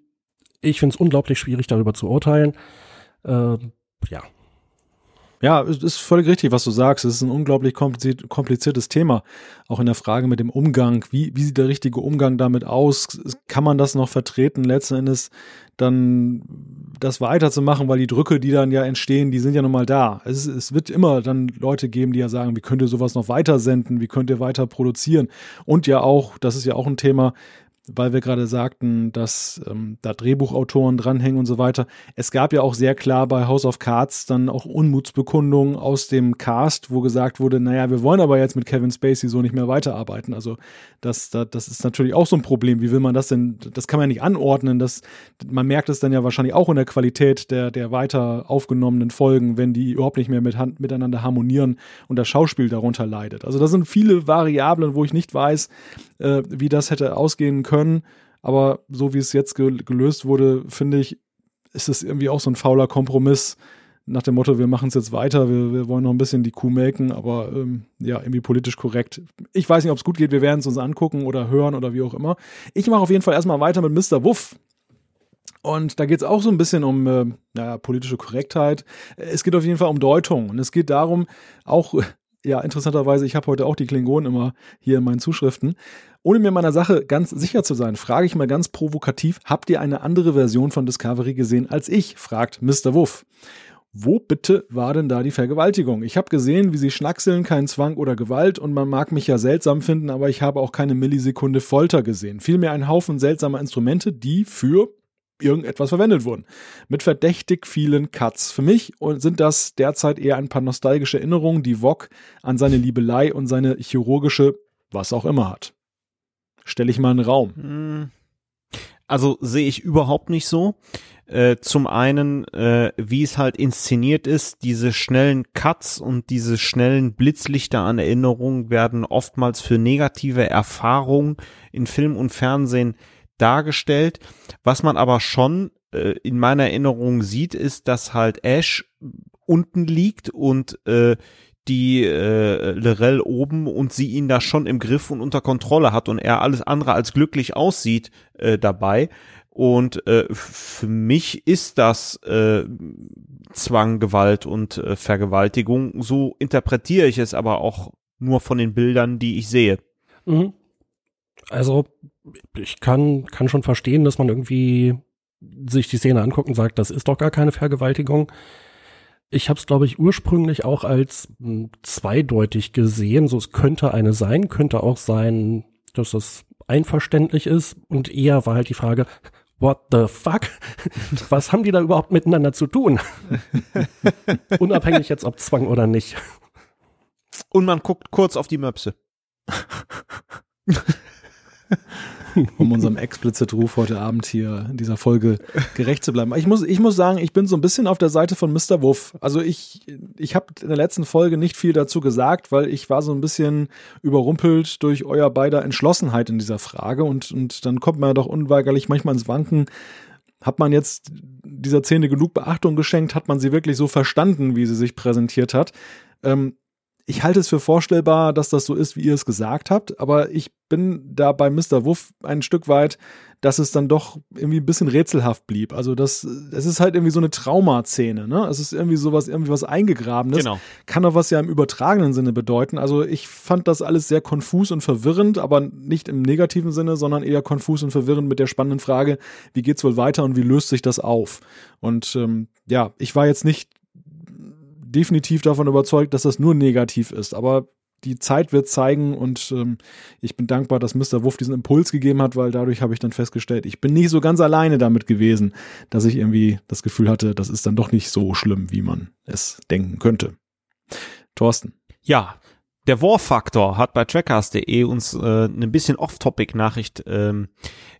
Ich finde es unglaublich schwierig, darüber zu urteilen. Äh, ja. Ja, es ist völlig richtig, was du sagst. Es ist ein unglaublich kompliziertes Thema. Auch in der Frage mit dem Umgang. Wie, wie sieht der richtige Umgang damit aus? Kann man das noch vertreten, letzten Endes dann das weiterzumachen, weil die Drücke, die dann ja entstehen, die sind ja nun mal da. Es, es wird immer dann Leute geben, die ja sagen, wie könnt ihr sowas noch weiter senden? Wie könnt ihr weiter produzieren? Und ja auch, das ist ja auch ein Thema, weil wir gerade sagten, dass ähm, da Drehbuchautoren dranhängen und so weiter. Es gab ja auch sehr klar bei House of Cards dann auch Unmutsbekundungen aus dem Cast, wo gesagt wurde, naja, wir wollen aber jetzt mit Kevin Spacey so nicht mehr weiterarbeiten. Also das, das, das ist natürlich auch so ein Problem. Wie will man das denn, das kann man ja nicht anordnen. Das, man merkt es dann ja wahrscheinlich auch in der Qualität der, der weiter aufgenommenen Folgen, wenn die überhaupt nicht mehr mit, miteinander harmonieren und das Schauspiel darunter leidet. Also das sind viele Variablen, wo ich nicht weiß, äh, wie das hätte ausgehen können. Aber so wie es jetzt gelöst wurde, finde ich, ist es irgendwie auch so ein fauler Kompromiss nach dem Motto, wir machen es jetzt weiter, wir, wir, wollen noch ein bisschen die Kuh melken, aber ähm, ja, irgendwie politisch korrekt. Ich weiß nicht, ob es gut geht, wir werden es uns angucken oder hören oder wie auch immer. Ich mache auf jeden Fall erstmal weiter mit Mr. Wuff. Und da geht es auch so ein bisschen um äh, naja, politische Korrektheit. Es geht auf jeden Fall um Deutung. Und es geht darum, auch <laughs> ja, interessanterweise, ich habe heute auch die Klingonen immer hier in meinen Zuschriften. Ohne mir meiner Sache ganz sicher zu sein, frage ich mal ganz provokativ, habt ihr eine andere Version von Discovery gesehen als ich? fragt Mr. Wuff. Wo bitte war denn da die Vergewaltigung? Ich habe gesehen, wie sie schnackseln, kein Zwang oder Gewalt und man mag mich ja seltsam finden, aber ich habe auch keine Millisekunde Folter gesehen. Vielmehr ein Haufen seltsamer Instrumente, die für irgendetwas verwendet wurden. Mit verdächtig vielen Cuts. Für mich sind das derzeit eher ein paar nostalgische Erinnerungen, die Wok an seine Liebelei und seine chirurgische, was auch immer hat. Stelle ich mal einen Raum. Also sehe ich überhaupt nicht so. Äh, zum einen, äh, wie es halt inszeniert ist, diese schnellen Cuts und diese schnellen Blitzlichter an Erinnerungen werden oftmals für negative Erfahrungen in Film und Fernsehen dargestellt. Was man aber schon äh, in meiner Erinnerung sieht, ist, dass halt Ash unten liegt und äh, die äh, Lorel oben und sie ihn da schon im Griff und unter Kontrolle hat und er alles andere als glücklich aussieht äh, dabei. Und äh, für mich ist das äh, Zwang, Gewalt und äh, Vergewaltigung. So interpretiere ich es aber auch nur von den Bildern, die ich sehe. Mhm. Also ich kann, kann schon verstehen, dass man irgendwie sich die Szene anguckt und sagt, das ist doch gar keine Vergewaltigung. Ich habe es, glaube ich, ursprünglich auch als hm, zweideutig gesehen. So, es könnte eine sein, könnte auch sein, dass das einverständlich ist. Und eher war halt die Frage, what the fuck? <laughs> Was haben die da überhaupt miteinander zu tun? <laughs> Unabhängig jetzt ob Zwang oder nicht. Und man guckt kurz auf die Möpse. <laughs> um unserem Explicit-Ruf heute Abend hier in dieser Folge gerecht zu bleiben. Ich muss, ich muss sagen, ich bin so ein bisschen auf der Seite von Mr. Wuff. Also ich, ich habe in der letzten Folge nicht viel dazu gesagt, weil ich war so ein bisschen überrumpelt durch euer beider Entschlossenheit in dieser Frage und, und dann kommt man ja doch unweigerlich manchmal ins Wanken. Hat man jetzt dieser Szene genug Beachtung geschenkt? Hat man sie wirklich so verstanden, wie sie sich präsentiert hat? Ähm, ich halte es für vorstellbar, dass das so ist, wie ihr es gesagt habt, aber ich bin da bei Mr. Wuff ein Stück weit, dass es dann doch irgendwie ein bisschen rätselhaft blieb. Also das, es ist halt irgendwie so eine Traumaszene, ne? Es ist irgendwie sowas, irgendwie was eingegrabenes. Genau. Kann auch was ja im übertragenen Sinne bedeuten. Also ich fand das alles sehr konfus und verwirrend, aber nicht im negativen Sinne, sondern eher konfus und verwirrend mit der spannenden Frage, wie geht's wohl weiter und wie löst sich das auf? Und ähm, ja, ich war jetzt nicht definitiv davon überzeugt, dass das nur negativ ist. Aber die Zeit wird zeigen und ähm, ich bin dankbar, dass Mr. Wuff diesen Impuls gegeben hat, weil dadurch habe ich dann festgestellt, ich bin nicht so ganz alleine damit gewesen, dass ich irgendwie das Gefühl hatte, das ist dann doch nicht so schlimm, wie man es denken könnte. Thorsten. Ja, der War-Faktor hat bei trackers.de uns äh, eine bisschen Off-Topic-Nachricht ähm,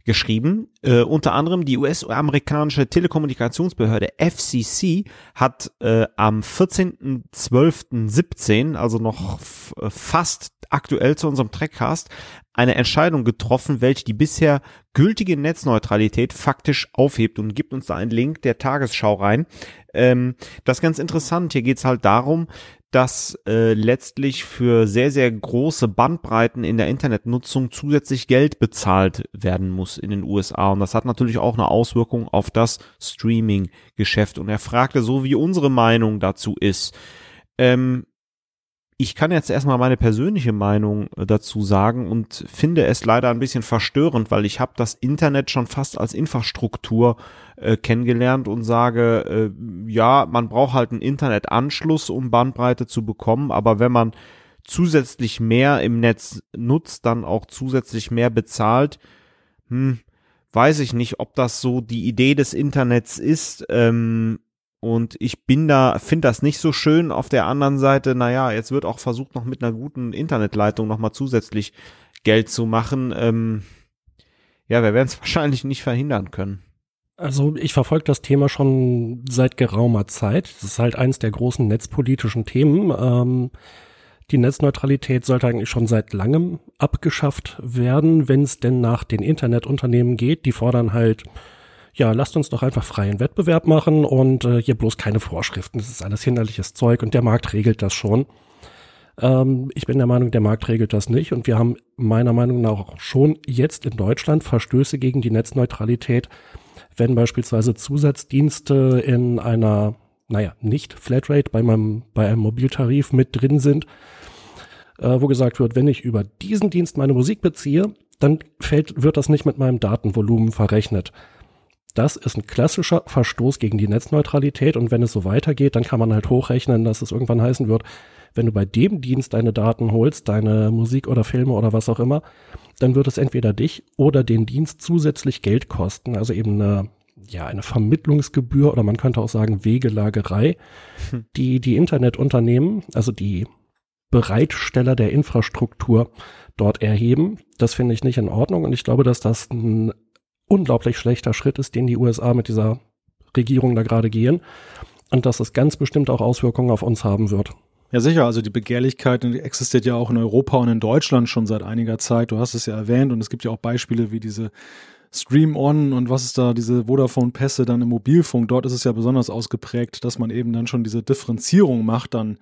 geschrieben. Äh, unter anderem die US-amerikanische Telekommunikationsbehörde FCC hat äh, am 14.12.17, also noch äh, fast aktuell zu unserem Trackcast, eine Entscheidung getroffen, welche die bisher gültige Netzneutralität faktisch aufhebt und gibt uns da einen Link der Tagesschau rein. Ähm, das ist ganz interessant. Hier geht's halt darum, dass äh, letztlich für sehr, sehr große Bandbreiten in der Internetnutzung zusätzlich Geld bezahlt werden muss in den USA. Und das hat natürlich auch eine Auswirkung auf das Streaming-Geschäft. Und er fragte so, wie unsere Meinung dazu ist. Ähm, ich kann jetzt erstmal meine persönliche Meinung äh, dazu sagen und finde es leider ein bisschen verstörend, weil ich habe das Internet schon fast als Infrastruktur äh, kennengelernt und sage, äh, ja, man braucht halt einen Internetanschluss, um Bandbreite zu bekommen, aber wenn man zusätzlich mehr im Netz nutzt, dann auch zusätzlich mehr bezahlt, hm, weiß ich nicht, ob das so die Idee des Internets ist. Ähm, und ich bin da, finde das nicht so schön. Auf der anderen Seite, naja, jetzt wird auch versucht, noch mit einer guten Internetleitung nochmal zusätzlich Geld zu machen. Ähm, ja, wir werden es <laughs> wahrscheinlich nicht verhindern können. Also ich verfolge das Thema schon seit geraumer Zeit. Das ist halt eines der großen netzpolitischen Themen. Ähm, die Netzneutralität sollte eigentlich schon seit langem abgeschafft werden, wenn es denn nach den Internetunternehmen geht. Die fordern halt ja, lasst uns doch einfach freien Wettbewerb machen und äh, hier bloß keine Vorschriften. Das ist alles hinderliches Zeug und der Markt regelt das schon. Ähm, ich bin der Meinung, der Markt regelt das nicht und wir haben meiner Meinung nach auch schon jetzt in Deutschland Verstöße gegen die Netzneutralität, wenn beispielsweise Zusatzdienste in einer, naja, nicht Flatrate bei meinem, bei einem Mobiltarif mit drin sind, äh, wo gesagt wird, wenn ich über diesen Dienst meine Musik beziehe, dann fällt, wird das nicht mit meinem Datenvolumen verrechnet. Das ist ein klassischer Verstoß gegen die Netzneutralität und wenn es so weitergeht, dann kann man halt hochrechnen, dass es irgendwann heißen wird, wenn du bei dem Dienst deine Daten holst, deine Musik oder Filme oder was auch immer, dann wird es entweder dich oder den Dienst zusätzlich Geld kosten, also eben eine ja, eine Vermittlungsgebühr oder man könnte auch sagen Wegelagerei, hm. die die Internetunternehmen, also die Bereitsteller der Infrastruktur dort erheben. Das finde ich nicht in Ordnung und ich glaube, dass das ein unglaublich schlechter Schritt ist, den die USA mit dieser Regierung da gerade gehen und dass es ganz bestimmt auch Auswirkungen auf uns haben wird. Ja, sicher. Also die Begehrlichkeit existiert ja auch in Europa und in Deutschland schon seit einiger Zeit. Du hast es ja erwähnt und es gibt ja auch Beispiele wie diese Stream On und was ist da, diese Vodafone-Pässe dann im Mobilfunk. Dort ist es ja besonders ausgeprägt, dass man eben dann schon diese Differenzierung macht, dann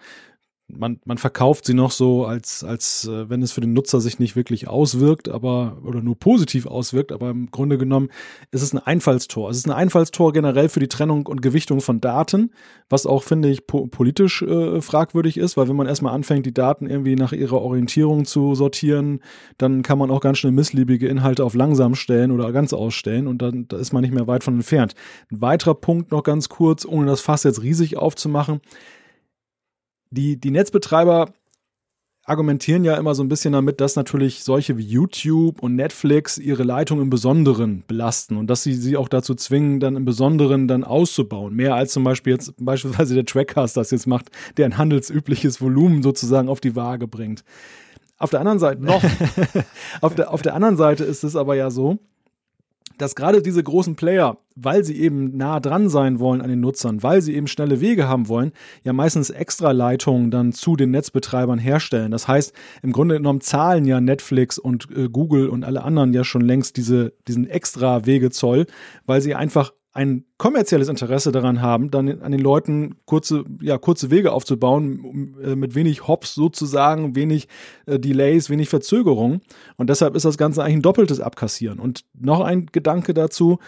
man, man verkauft sie noch so, als, als äh, wenn es für den Nutzer sich nicht wirklich auswirkt, aber oder nur positiv auswirkt, aber im Grunde genommen ist es ein Einfallstor. Es ist ein Einfallstor generell für die Trennung und Gewichtung von Daten, was auch, finde ich, po politisch äh, fragwürdig ist, weil wenn man erstmal anfängt, die Daten irgendwie nach ihrer Orientierung zu sortieren, dann kann man auch ganz schnell missliebige Inhalte auf langsam stellen oder ganz ausstellen und dann da ist man nicht mehr weit von entfernt. Ein weiterer Punkt noch ganz kurz, ohne das Fass jetzt riesig aufzumachen die, die Netzbetreiber argumentieren ja immer so ein bisschen damit, dass natürlich solche wie YouTube und Netflix ihre Leitung im Besonderen belasten und dass sie sie auch dazu zwingen, dann im Besonderen dann auszubauen. Mehr als zum Beispiel jetzt <laughs> beispielsweise der Trackcast das jetzt macht, der ein handelsübliches Volumen sozusagen auf die Waage bringt. Auf der anderen Seite noch, <laughs> auf der, auf der anderen Seite ist es aber ja so, dass gerade diese großen Player, weil sie eben nah dran sein wollen an den Nutzern, weil sie eben schnelle Wege haben wollen, ja meistens Extraleitungen dann zu den Netzbetreibern herstellen. Das heißt, im Grunde genommen zahlen ja Netflix und äh, Google und alle anderen ja schon längst diese, diesen extra Wegezoll, weil sie einfach ein kommerzielles Interesse daran haben, dann an den Leuten kurze, ja, kurze Wege aufzubauen, äh, mit wenig Hops sozusagen, wenig äh, Delays, wenig Verzögerung. Und deshalb ist das Ganze eigentlich ein doppeltes Abkassieren. Und noch ein Gedanke dazu,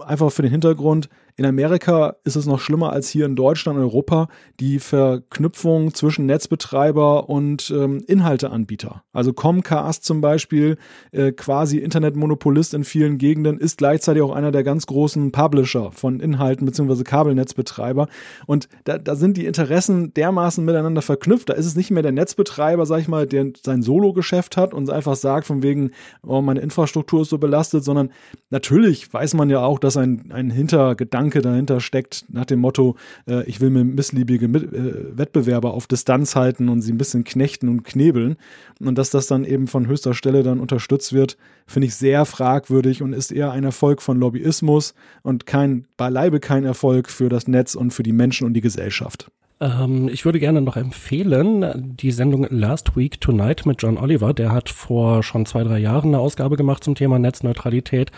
einfach für den Hintergrund, in Amerika ist es noch schlimmer als hier in Deutschland und Europa, die Verknüpfung zwischen Netzbetreiber und ähm, Inhalteanbieter. Also Comcast zum Beispiel, äh, quasi Internetmonopolist in vielen Gegenden, ist gleichzeitig auch einer der ganz großen Publisher von Inhalten beziehungsweise Kabelnetzbetreiber. Und da, da sind die Interessen dermaßen miteinander verknüpft. Da ist es nicht mehr der Netzbetreiber, sag ich mal, der sein Solo-Geschäft hat und einfach sagt, von wegen, oh, meine Infrastruktur ist so belastet, sondern natürlich weiß man ja auch, dass ein, ein Hintergedanke Gedanke dahinter steckt, nach dem Motto, äh, ich will mir missliebige Mit äh, Wettbewerber auf Distanz halten und sie ein bisschen knechten und knebeln. Und dass das dann eben von höchster Stelle dann unterstützt wird, finde ich sehr fragwürdig und ist eher ein Erfolg von Lobbyismus und kein, beileibe kein Erfolg für das Netz und für die Menschen und die Gesellschaft. Ähm, ich würde gerne noch empfehlen, die Sendung Last Week Tonight mit John Oliver. Der hat vor schon zwei, drei Jahren eine Ausgabe gemacht zum Thema Netzneutralität.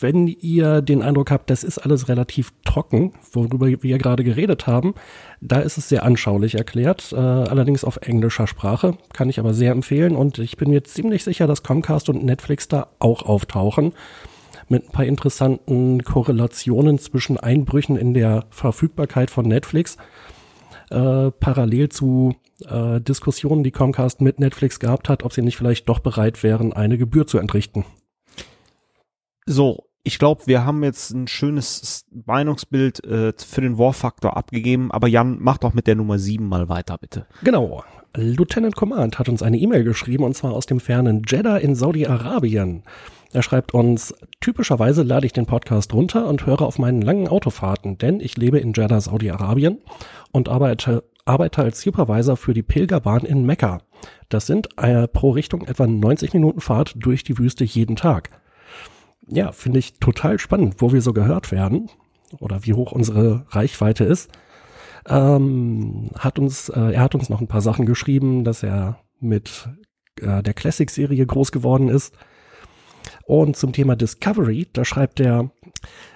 Wenn ihr den Eindruck habt, das ist alles relativ trocken, worüber wir gerade geredet haben, da ist es sehr anschaulich erklärt, äh, allerdings auf englischer Sprache, kann ich aber sehr empfehlen und ich bin mir ziemlich sicher, dass Comcast und Netflix da auch auftauchen mit ein paar interessanten Korrelationen zwischen Einbrüchen in der Verfügbarkeit von Netflix, äh, parallel zu äh, Diskussionen, die Comcast mit Netflix gehabt hat, ob sie nicht vielleicht doch bereit wären, eine Gebühr zu entrichten. So, ich glaube, wir haben jetzt ein schönes Meinungsbild äh, für den War-Faktor abgegeben, aber Jan, mach doch mit der Nummer 7 mal weiter, bitte. Genau. Lieutenant Command hat uns eine E-Mail geschrieben und zwar aus dem fernen Jeddah in Saudi-Arabien. Er schreibt uns, typischerweise lade ich den Podcast runter und höre auf meinen langen Autofahrten, denn ich lebe in Jeddah, Saudi-Arabien und arbeite, arbeite als Supervisor für die Pilgerbahn in Mekka. Das sind äh, pro Richtung etwa 90 Minuten Fahrt durch die Wüste jeden Tag ja, finde ich total spannend, wo wir so gehört werden oder wie hoch unsere Reichweite ist. Ähm, hat uns, äh, er hat uns noch ein paar Sachen geschrieben, dass er mit äh, der Classic-Serie groß geworden ist. Und zum Thema Discovery, da schreibt er,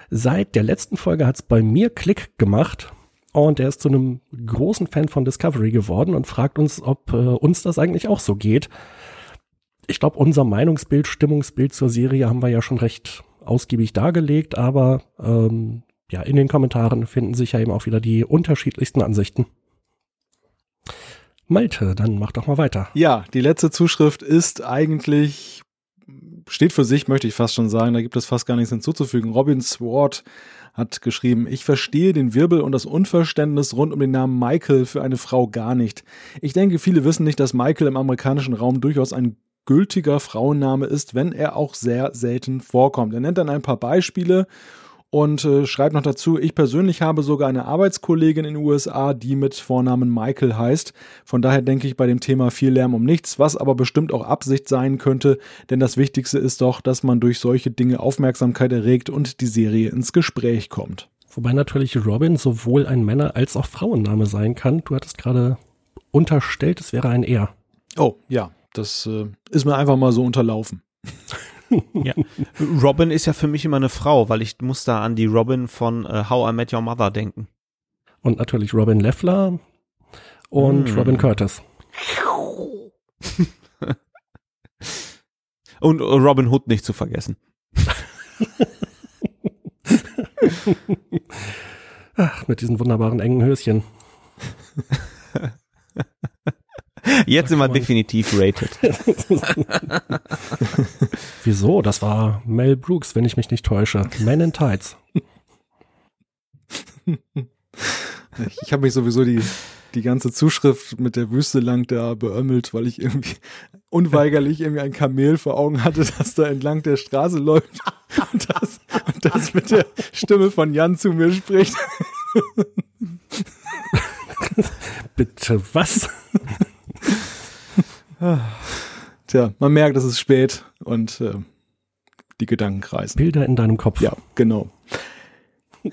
seit der letzten Folge hat es bei mir Klick gemacht und er ist zu einem großen Fan von Discovery geworden und fragt uns, ob äh, uns das eigentlich auch so geht ich glaube, unser Meinungsbild, Stimmungsbild zur Serie haben wir ja schon recht ausgiebig dargelegt, aber ähm, ja, in den Kommentaren finden sich ja eben auch wieder die unterschiedlichsten Ansichten. Malte, dann mach doch mal weiter. Ja, die letzte Zuschrift ist eigentlich, steht für sich, möchte ich fast schon sagen, da gibt es fast gar nichts hinzuzufügen. Robin Swart hat geschrieben, ich verstehe den Wirbel und das Unverständnis rund um den Namen Michael für eine Frau gar nicht. Ich denke, viele wissen nicht, dass Michael im amerikanischen Raum durchaus ein gültiger Frauenname ist, wenn er auch sehr selten vorkommt. Er nennt dann ein paar Beispiele und äh, schreibt noch dazu, ich persönlich habe sogar eine Arbeitskollegin in den USA, die mit Vornamen Michael heißt. Von daher denke ich bei dem Thema viel Lärm um nichts, was aber bestimmt auch Absicht sein könnte, denn das Wichtigste ist doch, dass man durch solche Dinge Aufmerksamkeit erregt und die Serie ins Gespräch kommt. Wobei natürlich Robin sowohl ein Männer- als auch Frauenname sein kann. Du hattest gerade unterstellt, es wäre ein Er. Oh, ja, das äh, ist mir einfach mal so unterlaufen. ja. Robin ist ja für mich immer eine Frau, weil ich muss da an die Robin von uh, How I Met Your Mother denken. Und natürlich Robin Leffler und mm. Robin Curtis. <laughs> und Robin Hood nicht zu vergessen. <laughs> Ach, mit diesen wunderbaren engen Höschen. <laughs> <laughs> Jetzt sind wir definitiv rated. <laughs> Wieso? Das war Mel Brooks, wenn ich mich nicht täusche. Men in Tights. <laughs> Ich habe mich sowieso die, die ganze Zuschrift mit der Wüste lang da beömmelt, weil ich irgendwie unweigerlich irgendwie ein Kamel vor Augen hatte, das da entlang der Straße läuft und das, und das mit der Stimme von Jan zu mir spricht. Bitte was? <laughs> Tja, man merkt, es ist spät und äh, die Gedanken kreisen. Bilder in deinem Kopf. Ja, genau. <laughs>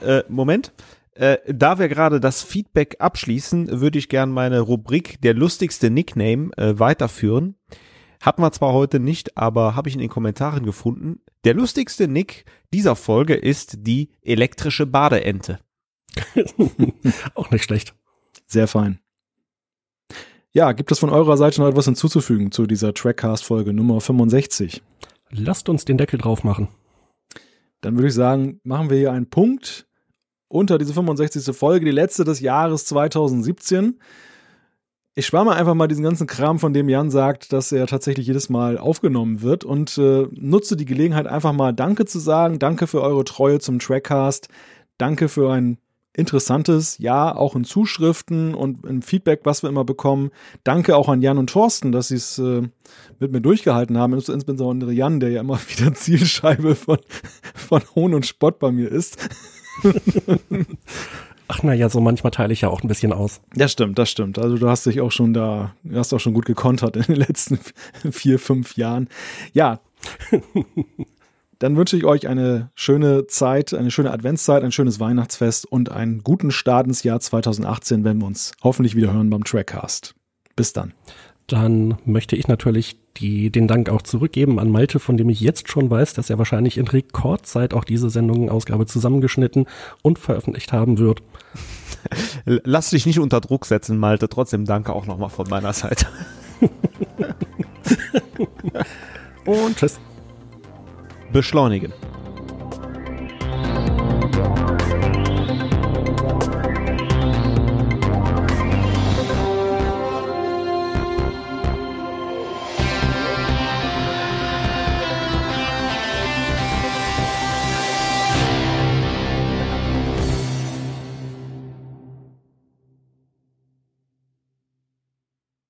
äh, Moment. Äh, da wir gerade das Feedback abschließen, würde ich gerne meine Rubrik der lustigste Nickname äh, weiterführen. Hatten wir zwar heute nicht, aber habe ich in den Kommentaren gefunden. Der lustigste Nick dieser Folge ist die elektrische Badeente. <laughs> Auch nicht schlecht. Sehr fein. Ja, gibt es von eurer Seite noch etwas hinzuzufügen zu dieser Trackcast-Folge Nummer 65? Lasst uns den Deckel drauf machen. Dann würde ich sagen, machen wir hier einen Punkt unter diese 65. Folge, die letzte des Jahres 2017. Ich spare mal einfach mal diesen ganzen Kram, von dem Jan sagt, dass er tatsächlich jedes Mal aufgenommen wird und äh, nutze die Gelegenheit einfach mal Danke zu sagen. Danke für eure Treue zum Trackcast. Danke für ein interessantes Jahr, auch in Zuschriften und im Feedback, was wir immer bekommen. Danke auch an Jan und Thorsten, dass sie es äh, mit mir durchgehalten haben. Insbesondere Jan, der ja immer <laughs> wieder Zielscheibe von, von Hohn und Spott bei mir ist. <laughs> Ach naja, so manchmal teile ich ja auch ein bisschen aus. Das stimmt, das stimmt. Also du hast dich auch schon da, du hast auch schon gut gekontert in den letzten <laughs> vier, fünf Jahren. Ja. Dann wünsche ich euch eine schöne Zeit, eine schöne Adventszeit, ein schönes Weihnachtsfest und einen guten Start ins Jahr 2018, wenn wir uns hoffentlich wieder hören beim Trackcast. Bis dann. Dann möchte ich natürlich die, den Dank auch zurückgeben an Malte, von dem ich jetzt schon weiß, dass er wahrscheinlich in Rekordzeit auch diese Sendung Ausgabe zusammengeschnitten und veröffentlicht haben wird. Lass dich nicht unter Druck setzen, Malte. Trotzdem danke auch nochmal von meiner Seite. <laughs> und tschüss. Beschleunigen.